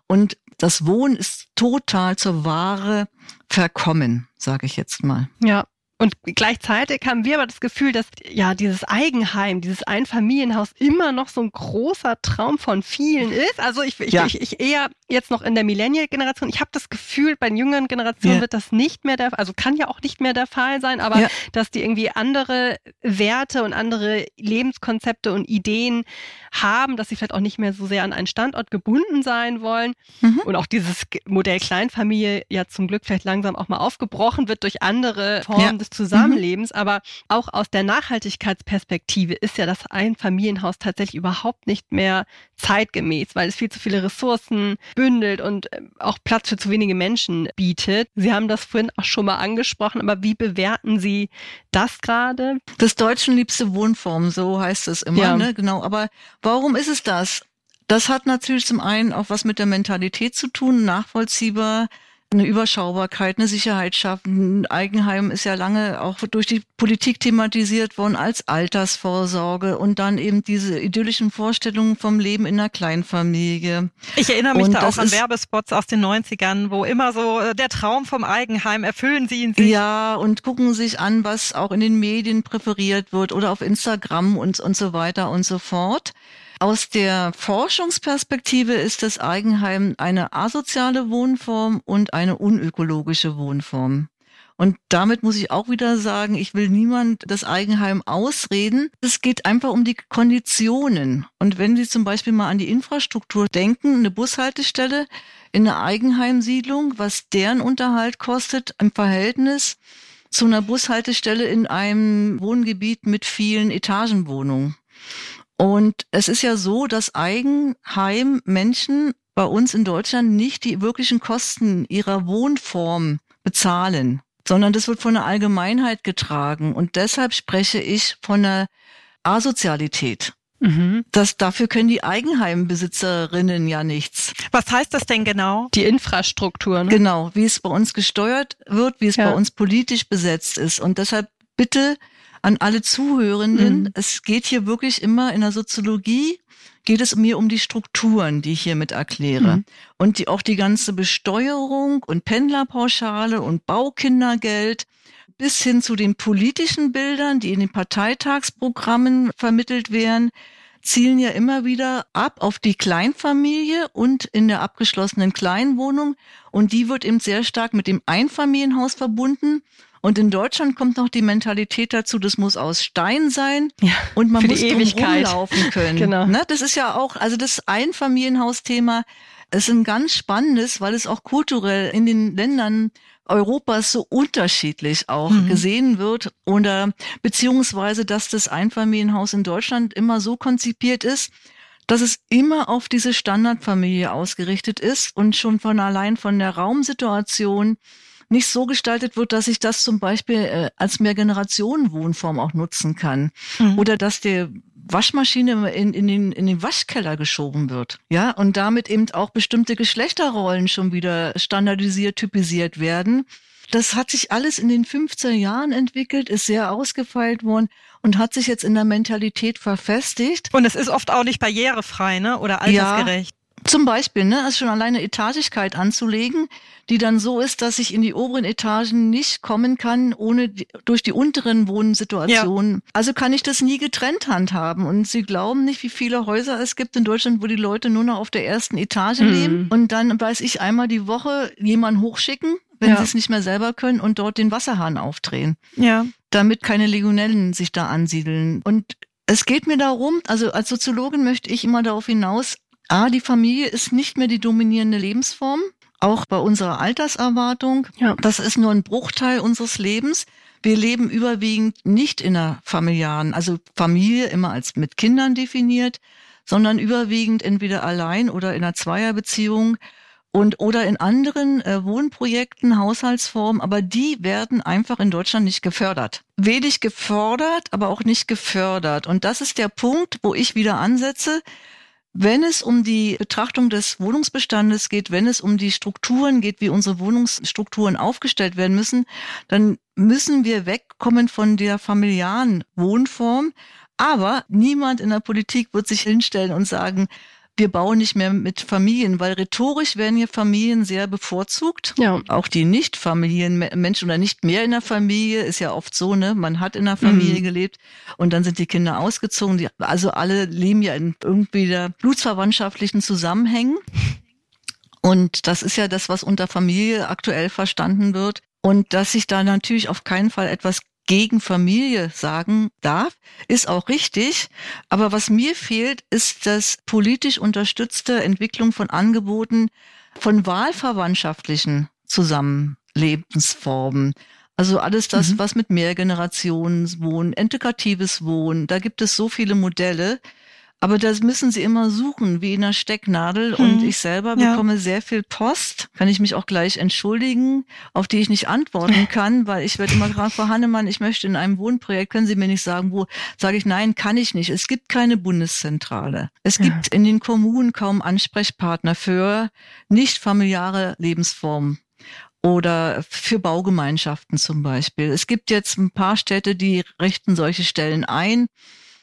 und das Wohnen ist total zur Ware verkommen, sage ich jetzt mal. Ja, und gleichzeitig haben wir aber das Gefühl, dass ja dieses Eigenheim, dieses Einfamilienhaus immer noch so ein großer Traum von vielen ist. Also ich, ich, ja. ich, ich eher jetzt noch in der Millennial-Generation. Ich habe das Gefühl, bei den jüngeren Generationen ja. wird das nicht mehr der, also kann ja auch nicht mehr der Fall sein, aber ja. dass die irgendwie andere Werte und andere Lebenskonzepte und Ideen haben, dass sie vielleicht auch nicht mehr so sehr an einen Standort gebunden sein wollen. Mhm. Und auch dieses Modell Kleinfamilie ja zum Glück vielleicht langsam auch mal aufgebrochen wird durch andere Formen des des Zusammenlebens, mhm. aber auch aus der Nachhaltigkeitsperspektive ist ja das Einfamilienhaus tatsächlich überhaupt nicht mehr zeitgemäß, weil es viel zu viele Ressourcen bündelt und ähm, auch Platz für zu wenige Menschen bietet. Sie haben das vorhin auch schon mal angesprochen, aber wie bewerten Sie das gerade? Das Deutschen liebste Wohnform, so heißt es immer, ja. ne? Genau. Aber warum ist es das? Das hat natürlich zum einen auch was mit der Mentalität zu tun, nachvollziehbar eine Überschaubarkeit, eine Sicherheit schaffen. Eigenheim ist ja lange auch durch die Politik thematisiert worden als Altersvorsorge und dann eben diese idyllischen Vorstellungen vom Leben in einer Kleinfamilie. Ich erinnere mich und da auch an Werbespots aus den 90ern, wo immer so äh, der Traum vom Eigenheim, erfüllen Sie ihn sich. Ja, und gucken sich an, was auch in den Medien präferiert wird oder auf Instagram und, und so weiter und so fort. Aus der Forschungsperspektive ist das Eigenheim eine asoziale Wohnform und eine unökologische Wohnform. Und damit muss ich auch wieder sagen, ich will niemand das Eigenheim ausreden. Es geht einfach um die Konditionen. Und wenn Sie zum Beispiel mal an die Infrastruktur denken, eine Bushaltestelle in einer Eigenheimsiedlung, was deren Unterhalt kostet im Verhältnis zu einer Bushaltestelle in einem Wohngebiet mit vielen Etagenwohnungen. Und es ist ja so, dass Eigenheim Menschen bei uns in Deutschland nicht die wirklichen Kosten ihrer Wohnform bezahlen sondern das wird von der Allgemeinheit getragen. Und deshalb spreche ich von der Asozialität. Mhm. Das, dafür können die Eigenheimbesitzerinnen ja nichts. Was heißt das denn genau? Die Infrastruktur. Ne? Genau, wie es bei uns gesteuert wird, wie es ja. bei uns politisch besetzt ist. Und deshalb bitte an alle Zuhörenden, mhm. es geht hier wirklich immer in der Soziologie geht es mir um die Strukturen, die ich hiermit erkläre. Mhm. Und die, auch die ganze Besteuerung und Pendlerpauschale und Baukindergeld bis hin zu den politischen Bildern, die in den Parteitagsprogrammen vermittelt werden, zielen ja immer wieder ab auf die Kleinfamilie und in der abgeschlossenen Kleinwohnung. Und die wird eben sehr stark mit dem Einfamilienhaus verbunden. Und in Deutschland kommt noch die Mentalität dazu, das muss aus Stein sein ja, und man muss rumlaufen können. genau. Ne? Das ist ja auch, also das Einfamilienhausthema ist ein ganz spannendes, weil es auch kulturell in den Ländern Europas so unterschiedlich auch mhm. gesehen wird oder beziehungsweise, dass das Einfamilienhaus in Deutschland immer so konzipiert ist, dass es immer auf diese Standardfamilie ausgerichtet ist und schon von allein von der Raumsituation nicht so gestaltet wird, dass ich das zum Beispiel äh, als Mehrgenerationenwohnform auch nutzen kann. Mhm. Oder dass der Waschmaschine in, in, den, in den Waschkeller geschoben wird. Ja, und damit eben auch bestimmte Geschlechterrollen schon wieder standardisiert, typisiert werden. Das hat sich alles in den 15 Jahren entwickelt, ist sehr ausgefeilt worden und hat sich jetzt in der Mentalität verfestigt. Und es ist oft auch nicht barrierefrei, ne? Oder altersgerecht. Zum Beispiel, ne, also schon alleine Etagigkeit anzulegen, die dann so ist, dass ich in die oberen Etagen nicht kommen kann, ohne die, durch die unteren Wohnsituationen. Ja. Also kann ich das nie getrennt handhaben. Und Sie glauben nicht, wie viele Häuser es gibt in Deutschland, wo die Leute nur noch auf der ersten Etage mhm. leben und dann weiß ich einmal die Woche jemanden hochschicken, wenn ja. sie es nicht mehr selber können und dort den Wasserhahn aufdrehen. Ja. Damit keine Legionellen sich da ansiedeln. Und es geht mir darum, also als Soziologin möchte ich immer darauf hinaus, A, die Familie ist nicht mehr die dominierende Lebensform, auch bei unserer Alterserwartung. Ja. Das ist nur ein Bruchteil unseres Lebens. Wir leben überwiegend nicht in einer familiaren, also Familie immer als mit Kindern definiert, sondern überwiegend entweder allein oder in einer Zweierbeziehung und oder in anderen äh, Wohnprojekten, Haushaltsformen, aber die werden einfach in Deutschland nicht gefördert. Wenig gefordert, aber auch nicht gefördert. Und das ist der Punkt, wo ich wieder ansetze. Wenn es um die Betrachtung des Wohnungsbestandes geht, wenn es um die Strukturen geht, wie unsere Wohnungsstrukturen aufgestellt werden müssen, dann müssen wir wegkommen von der familiaren Wohnform. Aber niemand in der Politik wird sich hinstellen und sagen, wir bauen nicht mehr mit Familien, weil rhetorisch werden hier Familien sehr bevorzugt. Ja. Auch die Nicht-Familien-Menschen oder nicht mehr in der Familie ist ja oft so, ne? Man hat in der Familie mhm. gelebt und dann sind die Kinder ausgezogen. Die, also alle leben ja in irgendwie der blutsverwandtschaftlichen Zusammenhängen. Und das ist ja das, was unter Familie aktuell verstanden wird. Und dass sich da natürlich auf keinen Fall etwas gegen Familie sagen darf, ist auch richtig. Aber was mir fehlt, ist das politisch unterstützte Entwicklung von Angeboten von wahlverwandtschaftlichen Zusammenlebensformen. Also alles das, mhm. was mit Mehrgenerationswohnen, integratives Wohnen, da gibt es so viele Modelle, aber das müssen sie immer suchen, wie in einer Stecknadel. Hm. Und ich selber ja. bekomme sehr viel Post, kann ich mich auch gleich entschuldigen, auf die ich nicht antworten kann, weil ich werde immer gefragt, Frau Hannemann, ich möchte in einem Wohnprojekt, können Sie mir nicht sagen, wo? Sage ich, nein, kann ich nicht. Es gibt keine Bundeszentrale. Es gibt ja. in den Kommunen kaum Ansprechpartner für nicht familiäre Lebensformen oder für Baugemeinschaften zum Beispiel. Es gibt jetzt ein paar Städte, die richten solche Stellen ein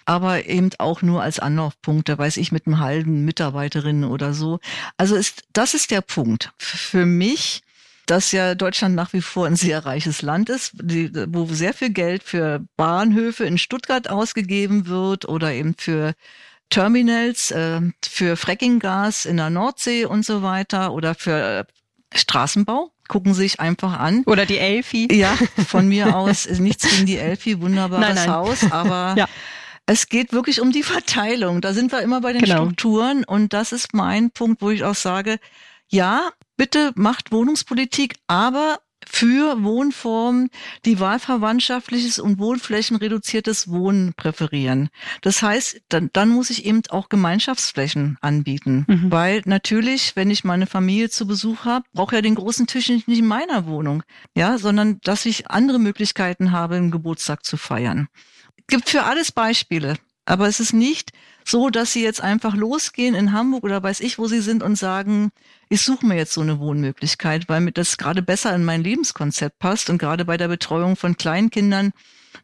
aber eben auch nur als Anlaufpunkt, da weiß ich, mit einem halben Mitarbeiterinnen oder so. Also ist, das ist der Punkt. Für mich, dass ja Deutschland nach wie vor ein sehr reiches Land ist, die, wo sehr viel Geld für Bahnhöfe in Stuttgart ausgegeben wird oder eben für Terminals äh, für Frackinggas in der Nordsee und so weiter oder für äh, Straßenbau. Gucken Sie sich einfach an. Oder die Elfi. Ja, von mir aus nichts gegen die Elfi, wunderbares nein, nein. Haus, aber ja. Es geht wirklich um die Verteilung. Da sind wir immer bei den genau. Strukturen und das ist mein Punkt, wo ich auch sage, ja, bitte macht Wohnungspolitik, aber für Wohnformen, die wahlverwandtschaftliches und wohnflächenreduziertes Wohnen präferieren. Das heißt, dann, dann muss ich eben auch Gemeinschaftsflächen anbieten. Mhm. Weil natürlich, wenn ich meine Familie zu Besuch habe, brauche ja den großen Tisch nicht in meiner Wohnung, ja, sondern dass ich andere Möglichkeiten habe, einen Geburtstag zu feiern. Gibt für alles Beispiele. Aber es ist nicht so, dass sie jetzt einfach losgehen in Hamburg oder weiß ich, wo sie sind und sagen, ich suche mir jetzt so eine Wohnmöglichkeit, weil mir das gerade besser in mein Lebenskonzept passt und gerade bei der Betreuung von Kleinkindern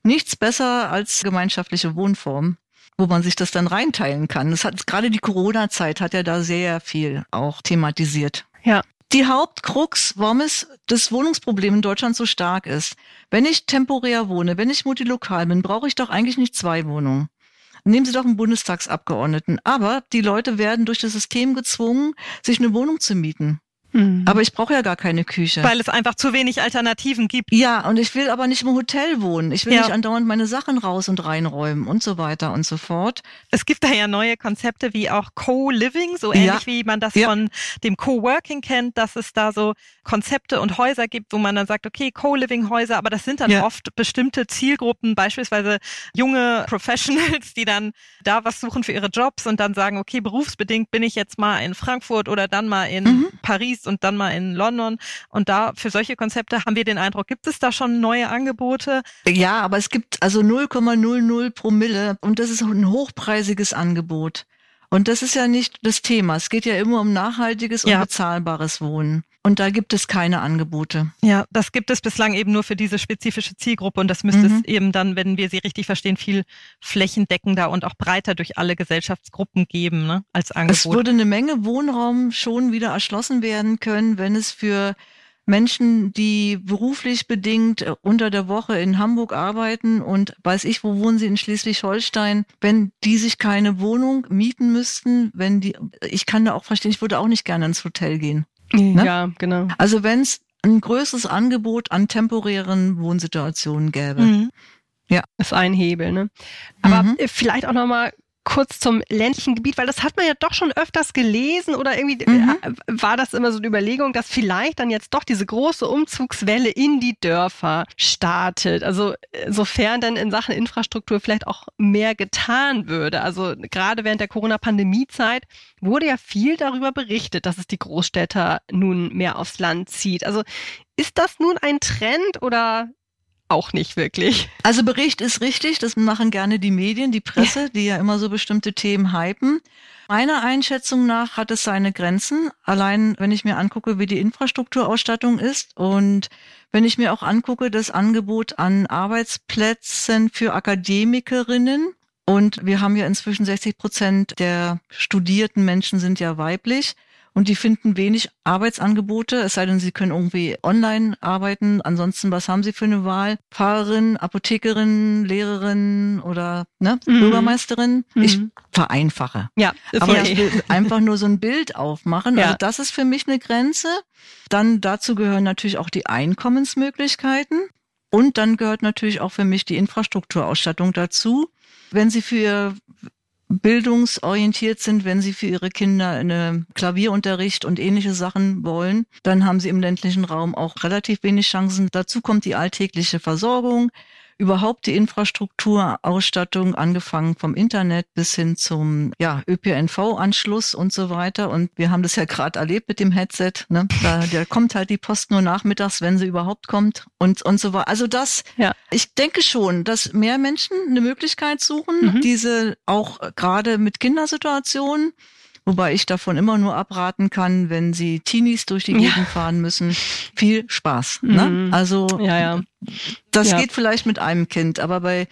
nichts besser als gemeinschaftliche Wohnform, wo man sich das dann reinteilen kann. Das hat gerade die Corona-Zeit hat ja da sehr viel auch thematisiert. Ja. Die Hauptkrux, warum es das Wohnungsproblem in Deutschland so stark ist. Wenn ich temporär wohne, wenn ich multilokal bin, brauche ich doch eigentlich nicht zwei Wohnungen. Nehmen Sie doch einen Bundestagsabgeordneten. Aber die Leute werden durch das System gezwungen, sich eine Wohnung zu mieten. Mhm. Aber ich brauche ja gar keine Küche. Weil es einfach zu wenig Alternativen gibt. Ja, und ich will aber nicht im Hotel wohnen. Ich will ja. nicht andauernd meine Sachen raus und reinräumen und so weiter und so fort. Es gibt da ja neue Konzepte wie auch Co-Living, so ähnlich ja. wie man das ja. von dem Co-Working kennt, dass es da so Konzepte und Häuser gibt, wo man dann sagt, okay, Co-Living-Häuser, aber das sind dann oft bestimmte Zielgruppen, beispielsweise junge Professionals, die dann da was suchen für ihre Jobs und dann sagen, okay, berufsbedingt bin ich jetzt mal in Frankfurt oder dann mal in mhm. Paris Paris und dann mal in London. Und da für solche Konzepte haben wir den Eindruck, gibt es da schon neue Angebote? Ja, aber es gibt also 0,00 Promille und das ist ein hochpreisiges Angebot. Und das ist ja nicht das Thema. Es geht ja immer um nachhaltiges und ja. bezahlbares Wohnen. Und da gibt es keine Angebote. Ja, das gibt es bislang eben nur für diese spezifische Zielgruppe. Und das müsste mhm. es eben dann, wenn wir sie richtig verstehen, viel flächendeckender und auch breiter durch alle Gesellschaftsgruppen geben, ne, als Angebot. Es würde eine Menge Wohnraum schon wieder erschlossen werden können, wenn es für Menschen, die beruflich bedingt äh, unter der Woche in Hamburg arbeiten und weiß ich, wo wohnen sie in Schleswig-Holstein, wenn die sich keine Wohnung mieten müssten, wenn die, ich kann da auch verstehen, ich würde auch nicht gerne ins Hotel gehen. Ne? Ja, genau. Also wenn es ein größeres Angebot an temporären Wohnsituationen gäbe. Mhm. Ja. ist ein Hebel, ne? Aber mhm. vielleicht auch nochmal kurz zum ländlichen Gebiet, weil das hat man ja doch schon öfters gelesen oder irgendwie mhm. Äh, war das immer so eine Überlegung, dass vielleicht dann jetzt doch diese große Umzugswelle in die Dörfer startet. Also äh, sofern dann in Sachen Infrastruktur vielleicht auch mehr getan würde. Also gerade während der Corona-Pandemie-Zeit wurde ja viel darüber berichtet, dass es die Großstädter nun mehr aufs Land zieht. Also ist das nun ein Trend oder auch nicht wirklich. Also Bericht ist richtig, das machen gerne die Medien, die Presse, die ja immer so bestimmte Themen hypen. Meiner Einschätzung nach hat es seine Grenzen. Allein wenn ich mir angucke, wie die Infrastrukturausstattung ist und wenn ich mir auch angucke, das Angebot an Arbeitsplätzen für Akademikerinnen, und wir haben ja inzwischen 60 Prozent der studierten Menschen sind ja weiblich und die finden wenig Arbeitsangebote, es sei denn, sie können irgendwie online arbeiten. Ansonsten, was haben sie für eine Wahl? Fahrerin, Apothekerin, Lehrerin oder ne, mhm. Bürgermeisterin? Mhm. Ich vereinfache. Ja, aber ich will einfach nur so ein Bild aufmachen. Ja. Also das ist für mich eine Grenze. Dann dazu gehören natürlich auch die Einkommensmöglichkeiten. Und dann gehört natürlich auch für mich die Infrastrukturausstattung dazu. Wenn Sie für bildungsorientiert sind, wenn sie für ihre Kinder eine Klavierunterricht und ähnliche Sachen wollen, dann haben sie im ländlichen Raum auch relativ wenig Chancen. Dazu kommt die alltägliche Versorgung, überhaupt die Infrastruktur, Ausstattung, angefangen vom Internet bis hin zum ja, ÖPNV-Anschluss und so weiter. Und wir haben das ja gerade erlebt mit dem Headset. Ne? Da, da kommt halt die Post nur nachmittags, wenn sie überhaupt kommt und, und so weiter. Also das, ja. ich denke schon, dass mehr Menschen eine Möglichkeit suchen, mhm. diese auch gerade mit Kindersituationen Wobei ich davon immer nur abraten kann, wenn sie Teenies durch die Gegend ja. fahren müssen. Viel Spaß. Ne? Mhm. Also ja, ja. das geht vielleicht mit einem Kind, aber bei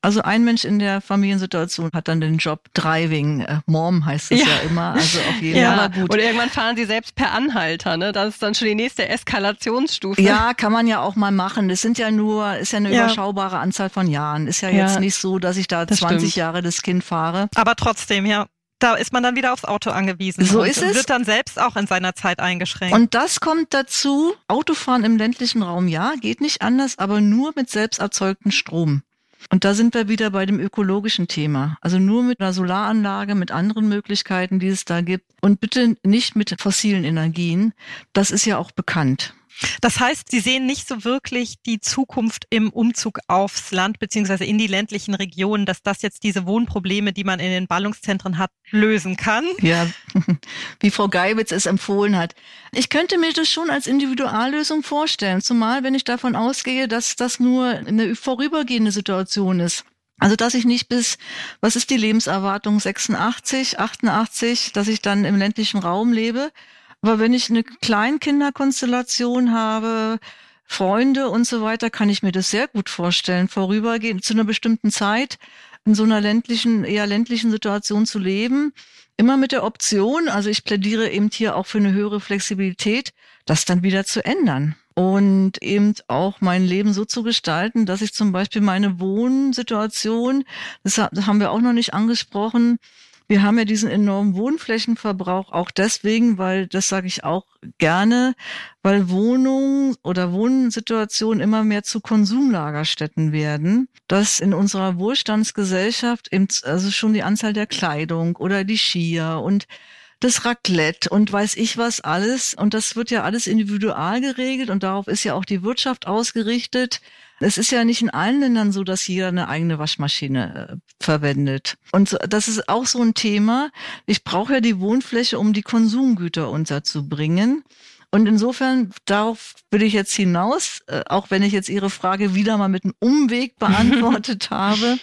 Also ein Mensch in der Familiensituation hat dann den Job Driving. Äh, Mom heißt es ja. ja. immer. Also auf jeden ja. Fall gut. Und irgendwann fahren sie selbst per Anhalter, ne? Das ist dann schon die nächste Eskalationsstufe. Ja, kann man ja auch mal machen. Das sind ja nur, ist ja eine ja. überschaubare Anzahl von Jahren. Ist ja jetzt nicht so, dass ich da 20 stimmt. Jahre das Kind fahre. Aber trotzdem, ja da ist man dann wieder aufs Auto angewiesen. So ist es. Wird dann selbst auch in seiner Zeit eingeschränkt. Und das kommt dazu. Autofahren im ländlichen Raum, ja, geht nicht anders, aber nur mit selbst erzeugtem Strom. Und da sind wir wieder bei dem ökologischen Thema. Also nur mit einer Solaranlage, mit anderen Möglichkeiten, die es da gibt. Und bitte nicht mit fossilen Energien. Das ist ja auch bekannt. Das heißt, Sie sehen nicht so wirklich die Zukunft im Umzug aufs Land beziehungsweise in die ländlichen Regionen, dass das jetzt diese Wohnprobleme, die man in den Ballungszentren hat, lösen kann. Ja, wie Frau Geibitz es empfohlen hat. Ich könnte mir das schon als Individuallösung vorstellen, zumal wenn ich davon ausgehe, dass das nur eine vorübergehende Situation ist. Also dass ich nicht bis, was ist die Lebenserwartung, 86, 88, dass ich dann im ländlichen Raum lebe, aber wenn ich eine Kleinkinderkonstellation habe, Freunde und so weiter, kann ich mir das sehr gut vorstellen, vorübergehend zu einer bestimmten Zeit in so einer ländlichen, eher ländlichen Situation zu leben. Immer mit der Option, also ich plädiere eben hier auch für eine höhere Flexibilität, das dann wieder zu ändern. Und eben auch mein Leben so zu gestalten, dass ich zum Beispiel meine Wohnsituation, das haben wir auch noch nicht angesprochen, wir haben ja diesen enormen Wohnflächenverbrauch auch deswegen, weil, das sage ich auch gerne, weil Wohnungen oder Wohnsituationen immer mehr zu Konsumlagerstätten werden, dass in unserer Wohlstandsgesellschaft eben also schon die Anzahl der Kleidung oder die Skier und das Raclette und weiß ich was alles. Und das wird ja alles individual geregelt und darauf ist ja auch die Wirtschaft ausgerichtet. Es ist ja nicht in allen Ländern so, dass jeder eine eigene Waschmaschine äh, verwendet. Und das ist auch so ein Thema. Ich brauche ja die Wohnfläche, um die Konsumgüter unterzubringen. Und insofern, darauf will ich jetzt hinaus, äh, auch wenn ich jetzt Ihre Frage wieder mal mit einem Umweg beantwortet habe,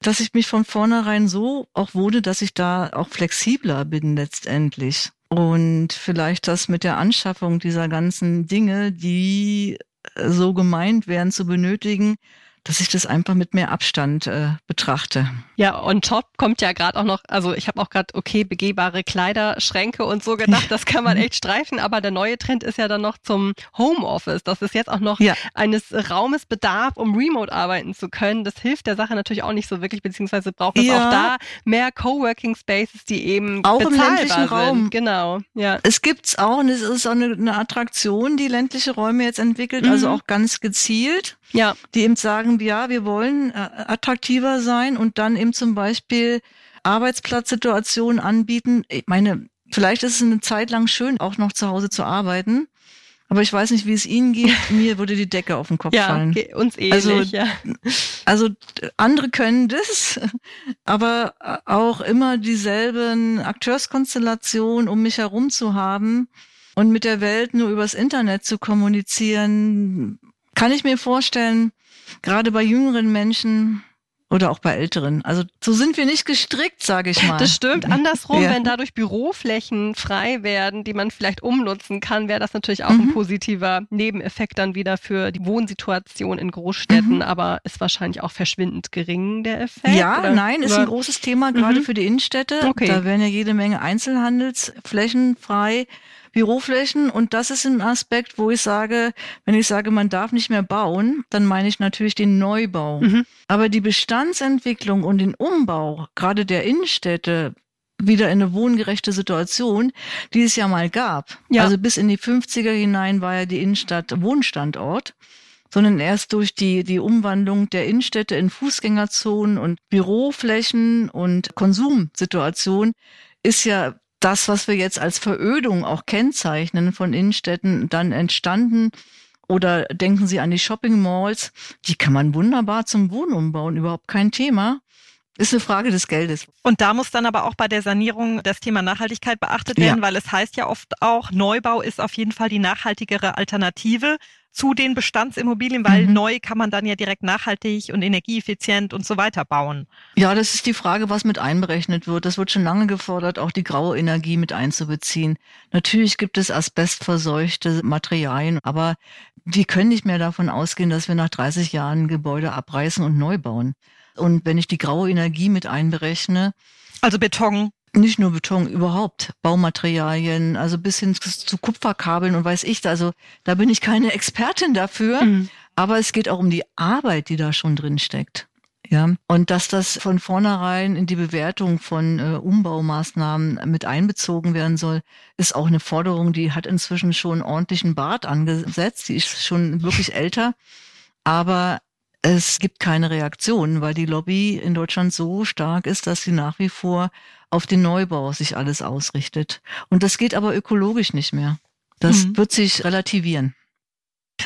dass ich mich von vornherein so auch wohne, dass ich da auch flexibler bin letztendlich. Und vielleicht das mit der Anschaffung dieser ganzen Dinge, die so gemeint wären zu benötigen, dass ich das einfach mit mehr Abstand äh, betrachte. Ja, und top kommt ja gerade auch noch, also ich habe auch gerade, okay, begehbare Kleiderschränke und so gedacht, das kann man echt streifen, aber der neue Trend ist ja dann noch zum Homeoffice, dass es jetzt auch noch ja. eines Raumes bedarf, um remote arbeiten zu können. Das hilft der Sache natürlich auch nicht so wirklich, beziehungsweise braucht es ja. auch da mehr Coworking Spaces, die eben auch im ländlichen Raum. Genau, ja. Es gibt's auch und es ist auch eine, eine Attraktion, die ländliche Räume jetzt entwickelt, also mhm. also auch ganz gezielt ja. die eben sagen, ja, wir wollen äh, attraktiver sein und dann eben zum Beispiel Arbeitsplatzsituationen anbieten. Ich meine, vielleicht ist es eine Zeit lang schön, auch noch zu Hause zu arbeiten. Aber ich weiß nicht, wie es Ihnen geht. Mir würde die Decke auf den Kopf ja, fallen. uns ähnlich, also, ja. Also andere können das, aber auch immer dieselben Akteurskonstellationen um mich herum zu haben und mit der Welt nur übers Internet zu kommunizieren, kann ich mir vorstellen, gerade bei jüngeren Menschen oder auch bei älteren. Also so sind wir nicht gestrickt, sage ich mal. Das stimmt. Andersrum, ja. wenn dadurch Büroflächen frei werden, die man vielleicht umnutzen kann, wäre das natürlich auch mhm. ein positiver Nebeneffekt dann wieder für die Wohnsituation in Großstädten, mhm. aber ist wahrscheinlich auch verschwindend gering der Effekt. Ja, oder? nein, ist ein großes Thema, gerade mhm. für die Innenstädte. Okay. Da werden ja jede Menge Einzelhandelsflächen frei. Büroflächen. Und das ist ein Aspekt, wo ich sage, wenn ich sage, man darf nicht mehr bauen, dann meine ich natürlich den Neubau. Mhm. Aber die Bestandsentwicklung und den Umbau, gerade der Innenstädte, wieder in eine wohngerechte Situation, die es ja mal gab. Ja. Also bis in die 50er hinein war ja die Innenstadt Wohnstandort sondern erst durch die, die Umwandlung der Innenstädte in Fußgängerzonen und Büroflächen und Konsumsituation ist ja das, was wir jetzt als Verödung auch kennzeichnen von Innenstädten, dann entstanden. Oder denken Sie an die Shopping Malls, die kann man wunderbar zum Wohnen umbauen, überhaupt kein Thema. Ist eine Frage des Geldes. Und da muss dann aber auch bei der Sanierung das Thema Nachhaltigkeit beachtet werden, ja. weil es heißt ja oft auch, Neubau ist auf jeden Fall die nachhaltigere Alternative zu den Bestandsimmobilien, weil mhm. neu kann man dann ja direkt nachhaltig und energieeffizient und so weiter bauen. Ja, das ist die Frage, was mit einberechnet wird. Das wird schon lange gefordert, auch die graue Energie mit einzubeziehen. Natürlich gibt es asbestverseuchte Materialien, aber die können nicht mehr davon ausgehen, dass wir nach 30 Jahren Gebäude abreißen und neu bauen Und wenn ich die graue Energie mit einberechne. Also Beton. Nicht nur Beton, überhaupt Baumaterialien, also bis hin zu Kupferkabeln und weiß ich, also da bin ich keine Expertin dafür, mhm. aber es geht auch um die Arbeit, die da schon drin steckt. Ja, und dass das von vornherein in die Bewertung von äh, Umbaumaßnahmen mit einbezogen werden soll, ist auch eine Forderung, die hat inzwischen schon ordentlichen Bart angesetzt. Die ist schon wirklich älter. Aber es gibt keine Reaktion, weil die Lobby in Deutschland so stark ist, dass sie nach wie vor auf den Neubau sich alles ausrichtet. Und das geht aber ökologisch nicht mehr. Das mhm. wird sich relativieren.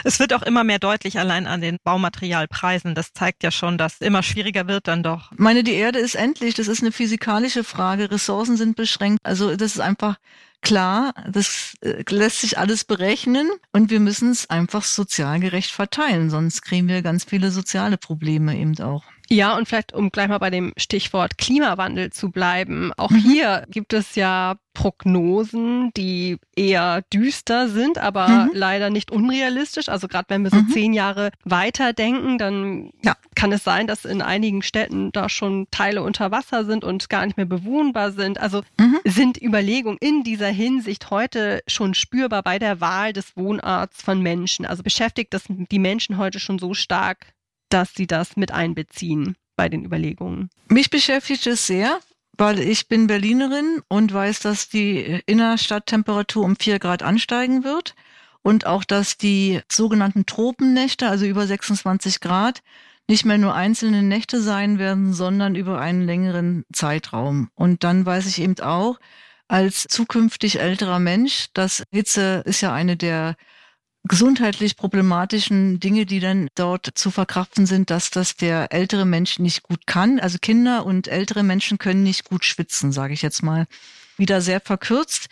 Es wird auch immer mehr deutlich allein an den Baumaterialpreisen. Das zeigt ja schon, dass immer schwieriger wird dann doch. Meine, die Erde ist endlich. Das ist eine physikalische Frage. Ressourcen sind beschränkt. Also das ist einfach klar. Das äh, lässt sich alles berechnen und wir müssen es einfach sozial gerecht verteilen. Sonst kriegen wir ganz viele soziale Probleme eben auch. Ja, und vielleicht, um gleich mal bei dem Stichwort Klimawandel zu bleiben. Auch mhm. hier gibt es ja Prognosen, die eher düster sind, aber mhm. leider nicht unrealistisch. Also gerade wenn wir so mhm. zehn Jahre weiter denken, dann ja. kann es sein, dass in einigen Städten da schon Teile unter Wasser sind und gar nicht mehr bewohnbar sind. Also mhm. sind Überlegungen in dieser Hinsicht heute schon spürbar bei der Wahl des Wohnorts von Menschen. Also beschäftigt das die Menschen heute schon so stark, dass sie das mit einbeziehen bei den Überlegungen? Mich beschäftigt es sehr, weil ich bin Berlinerin und weiß, dass die Innerstadttemperatur um vier Grad ansteigen wird und auch, dass die sogenannten Tropennächte, also über 26 Grad, nicht mehr nur einzelne Nächte sein werden, sondern über einen längeren Zeitraum. Und dann weiß ich eben auch, als zukünftig älterer Mensch, dass Hitze ist ja eine der gesundheitlich problematischen Dinge, die dann dort zu verkraften sind, dass das der ältere Mensch nicht gut kann. Also Kinder und ältere Menschen können nicht gut schwitzen, sage ich jetzt mal wieder sehr verkürzt.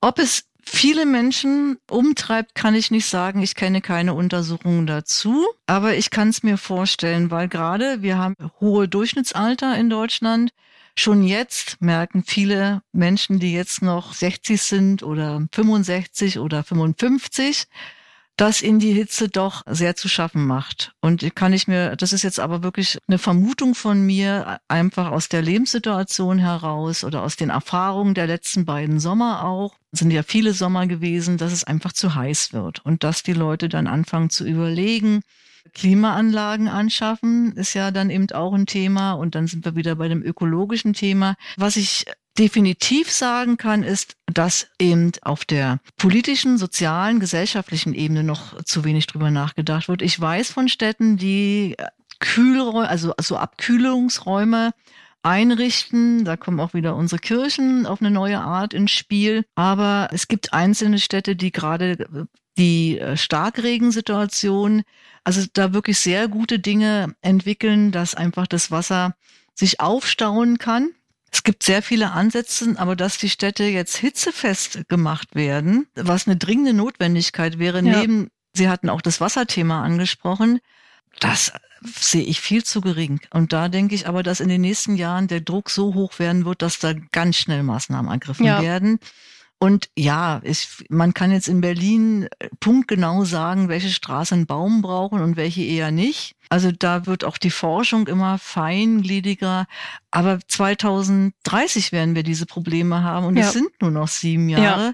Ob es viele Menschen umtreibt, kann ich nicht sagen. Ich kenne keine Untersuchungen dazu, aber ich kann es mir vorstellen, weil gerade wir haben hohe Durchschnittsalter in Deutschland. Schon jetzt merken viele Menschen, die jetzt noch 60 sind oder 65 oder 55, das in die Hitze doch sehr zu schaffen macht. Und kann ich mir, das ist jetzt aber wirklich eine Vermutung von mir, einfach aus der Lebenssituation heraus oder aus den Erfahrungen der letzten beiden Sommer auch, sind ja viele Sommer gewesen, dass es einfach zu heiß wird und dass die Leute dann anfangen zu überlegen, Klimaanlagen anschaffen ist ja dann eben auch ein Thema und dann sind wir wieder bei dem ökologischen Thema. Was ich definitiv sagen kann, ist, dass eben auf der politischen, sozialen, gesellschaftlichen Ebene noch zu wenig drüber nachgedacht wird. Ich weiß von Städten, die Kühlräume, also, also Abkühlungsräume einrichten. Da kommen auch wieder unsere Kirchen auf eine neue Art ins Spiel. Aber es gibt einzelne Städte, die gerade die äh, Starkregensituation, also da wirklich sehr gute Dinge entwickeln, dass einfach das Wasser sich aufstauen kann es gibt sehr viele Ansätze, aber dass die Städte jetzt hitzefest gemacht werden, was eine dringende Notwendigkeit wäre, ja. neben, Sie hatten auch das Wasserthema angesprochen, das sehe ich viel zu gering. Und da denke ich aber, dass in den nächsten Jahren der Druck so hoch werden wird, dass da ganz schnell Maßnahmen ergriffen ja. werden. Und ja, ich, man kann jetzt in Berlin punktgenau sagen, welche Straßen einen Baum brauchen und welche eher nicht. Also da wird auch die Forschung immer feingliediger. Aber 2030 werden wir diese Probleme haben und es ja. sind nur noch sieben Jahre. Ja.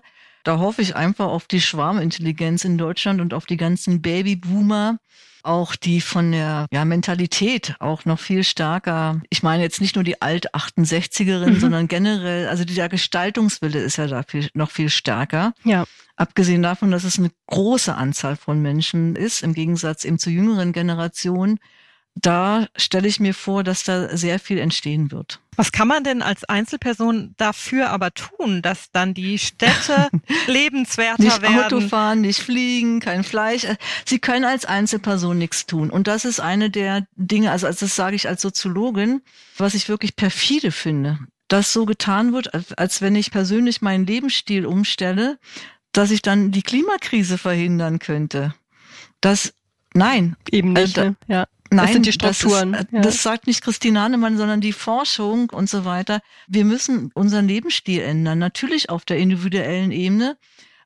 Da hoffe ich einfach auf die Schwarmintelligenz in Deutschland und auf die ganzen Babyboomer, auch die von der ja, Mentalität auch noch viel stärker. Ich meine jetzt nicht nur die alt 68erin, mhm. sondern generell, also dieser Gestaltungswille ist ja da viel, noch viel stärker. Ja. Abgesehen davon, dass es eine große Anzahl von Menschen ist, im Gegensatz eben zur jüngeren Generation, da stelle ich mir vor, dass da sehr viel entstehen wird. Was kann man denn als Einzelperson dafür aber tun, dass dann die Städte lebenswerter nicht werden? Nicht Auto fahren, nicht fliegen, kein Fleisch. Sie können als Einzelperson nichts tun. Und das ist eine der Dinge, also das sage ich als Soziologin, was ich wirklich perfide finde, dass so getan wird, als wenn ich persönlich meinen Lebensstil umstelle, dass ich dann die Klimakrise verhindern könnte. Das Nein. Eben nicht, also, ne? ja. Nein, das sind die Strukturen. Das, ist, ja. das sagt nicht Christine Hahnemann, sondern die Forschung und so weiter. Wir müssen unseren Lebensstil ändern. Natürlich auf der individuellen Ebene,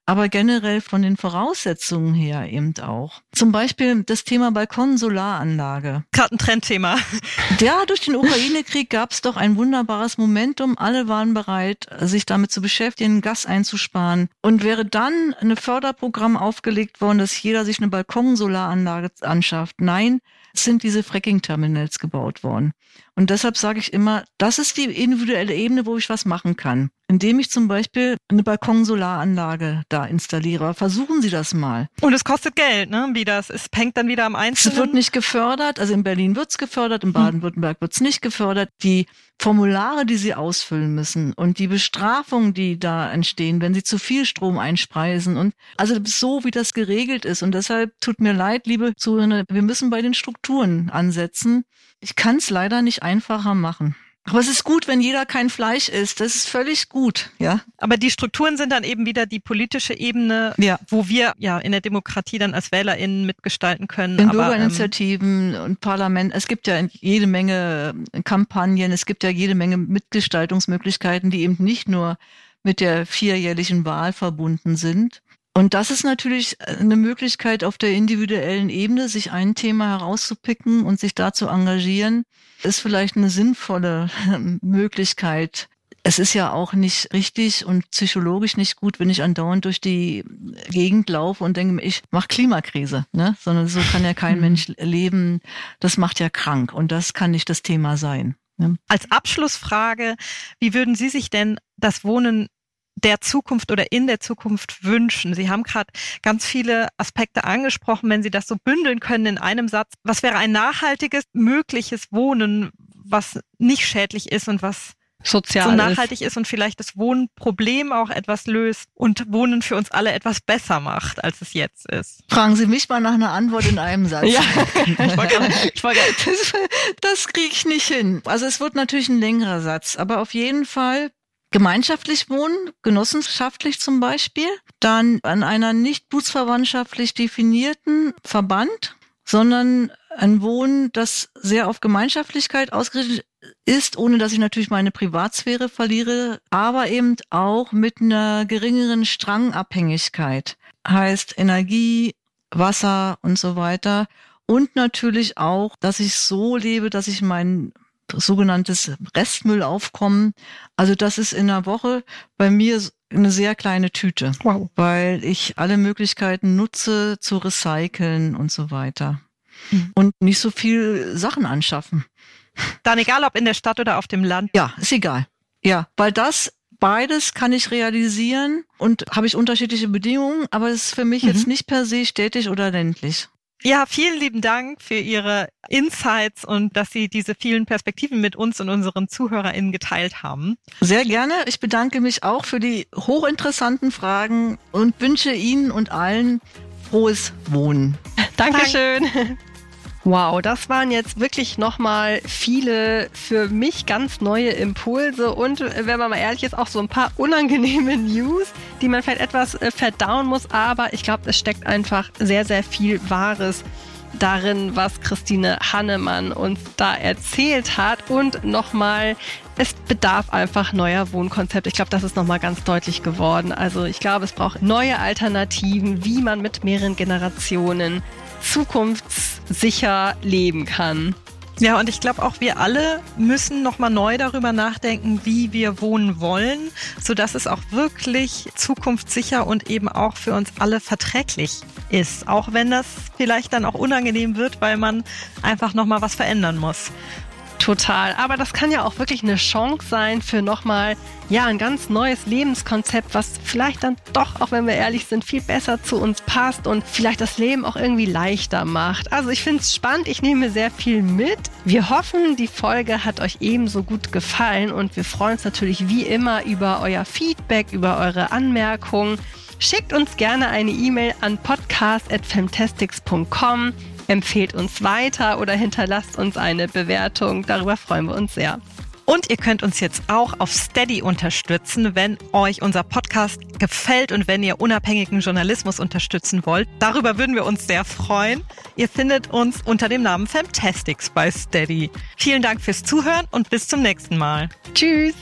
aber generell von den Voraussetzungen her eben auch. Zum Beispiel das Thema Balkon-Solaranlage. Gerade ein Trendthema. Ja, durch den Ukraine-Krieg gab es doch ein wunderbares Momentum. Alle waren bereit, sich damit zu beschäftigen, Gas einzusparen. Und wäre dann ein Förderprogramm aufgelegt worden, dass jeder sich eine Balkon-Solaranlage anschafft. Nein, sind diese Fracking-Terminals gebaut worden. Und deshalb sage ich immer, das ist die individuelle Ebene, wo ich was machen kann. Indem ich zum Beispiel eine Balkonsolaranlage da installiere. Versuchen Sie das mal. Und es kostet Geld, ne? Wie das es hängt dann wieder am Einzelnen. Es wird nicht gefördert. Also in Berlin wird's gefördert, in hm. Baden-Württemberg wird's nicht gefördert. Die Formulare, die Sie ausfüllen müssen und die Bestrafungen, die da entstehen, wenn Sie zu viel Strom einspeisen und also so, wie das geregelt ist. Und deshalb tut mir leid, liebe Zuhörer, wir müssen bei den Strukturen ansetzen. Ich kann es leider nicht einfacher machen. Aber es ist gut, wenn jeder kein Fleisch isst. Das ist völlig gut, ja. Aber die Strukturen sind dann eben wieder die politische Ebene, ja. wo wir ja in der Demokratie dann als WählerInnen mitgestalten können. In Aber, Bürgerinitiativen ähm, und Parlament. Es gibt ja jede Menge äh, Kampagnen, es gibt ja jede Menge Mitgestaltungsmöglichkeiten, die eben nicht nur mit der vierjährlichen Wahl verbunden sind. Und das ist natürlich äh, eine Möglichkeit auf der individuellen Ebene, sich ein Thema herauszupicken und sich da zu engagieren, ist vielleicht eine sinnvolle Möglichkeit. Es ist ja auch nicht richtig und psychologisch nicht gut, wenn ich andauernd durch die Gegend laufe und denke, ich mache Klimakrise, ne? Sondern so kann ja kein mhm. Mensch leben. Das macht ja krank und das kann nicht das Thema sein. Ne? Als Abschlussfrage, wie würden Sie sich denn das Wohnen der Zukunft oder in der Zukunft wünschen? Sie haben gerade ganz viele Aspekte angesprochen, wenn Sie das so bündeln können in einem Satz. Was wäre ein nachhaltiges, mögliches Wohnen, was nicht schädlich ist und was sozial so nachhaltig ist. ist und vielleicht das Wohnproblem auch etwas löst und Wohnen für uns alle etwas besser macht, als es jetzt ist. Fragen Sie mich mal nach einer Antwort in einem Satz. ja, ich wollte, ich wollte, das, das kriege ich nicht hin. Also es wird natürlich ein längerer Satz, aber auf jeden Fall gemeinschaftlich wohnen, genossenschaftlich zum Beispiel, dann an einer nicht blutsverwandtschaftlich definierten Verband, sondern ein Wohnen, das sehr auf Gemeinschaftlichkeit ausgerichtet ist, ohne dass ich natürlich meine Privatsphäre verliere, aber eben auch mit einer geringeren Strangabhängigkeit. Heißt Energie, Wasser und so weiter. Und natürlich auch, dass ich so lebe, dass ich meinen sogenanntes Restmüllaufkommen. Also das ist in einer Woche bei mir eine sehr kleine Tüte, wow. weil ich alle Möglichkeiten nutze zu recyceln und so weiter. Mhm. Und nicht so viel Sachen anschaffen. Dann egal, ob in der Stadt oder auf dem Land. Ja, ist egal. Ja, weil das beides kann ich realisieren und habe ich unterschiedliche Bedingungen, aber es ist für mich mhm. jetzt nicht per se städtisch oder ländlich. Ja, vielen lieben Dank für Ihre Insights und dass Sie diese vielen Perspektiven mit uns und unseren ZuhörerInnen geteilt haben. Sehr gerne. Ich bedanke mich auch für die hochinteressanten Fragen und wünsche Ihnen und allen frohes Wohnen. Dankeschön. Dank. Wow, das waren jetzt wirklich nochmal viele für mich ganz neue Impulse und, wenn man mal ehrlich ist, auch so ein paar unangenehme News, die man vielleicht etwas äh, verdauen muss. Aber ich glaube, es steckt einfach sehr, sehr viel Wahres darin, was Christine Hannemann uns da erzählt hat. Und nochmal, es bedarf einfach neuer Wohnkonzepte. Ich glaube, das ist nochmal ganz deutlich geworden. Also ich glaube, es braucht neue Alternativen, wie man mit mehreren Generationen zukunftssicher leben kann. Ja, und ich glaube auch wir alle müssen nochmal neu darüber nachdenken, wie wir wohnen wollen, sodass es auch wirklich zukunftssicher und eben auch für uns alle verträglich ist. Auch wenn das vielleicht dann auch unangenehm wird, weil man einfach nochmal was verändern muss. Total. Aber das kann ja auch wirklich eine Chance sein für nochmal, ja, ein ganz neues Lebenskonzept, was vielleicht dann doch, auch wenn wir ehrlich sind, viel besser zu uns passt und vielleicht das Leben auch irgendwie leichter macht. Also ich finde es spannend. Ich nehme sehr viel mit. Wir hoffen, die Folge hat euch ebenso gut gefallen und wir freuen uns natürlich wie immer über euer Feedback, über eure Anmerkungen. Schickt uns gerne eine E-Mail an podcast.femtastics.com empfehlt uns weiter oder hinterlasst uns eine Bewertung. Darüber freuen wir uns sehr. Und ihr könnt uns jetzt auch auf Steady unterstützen, wenn euch unser Podcast gefällt und wenn ihr unabhängigen Journalismus unterstützen wollt. Darüber würden wir uns sehr freuen. Ihr findet uns unter dem Namen Fantastics bei Steady. Vielen Dank fürs Zuhören und bis zum nächsten Mal. Tschüss.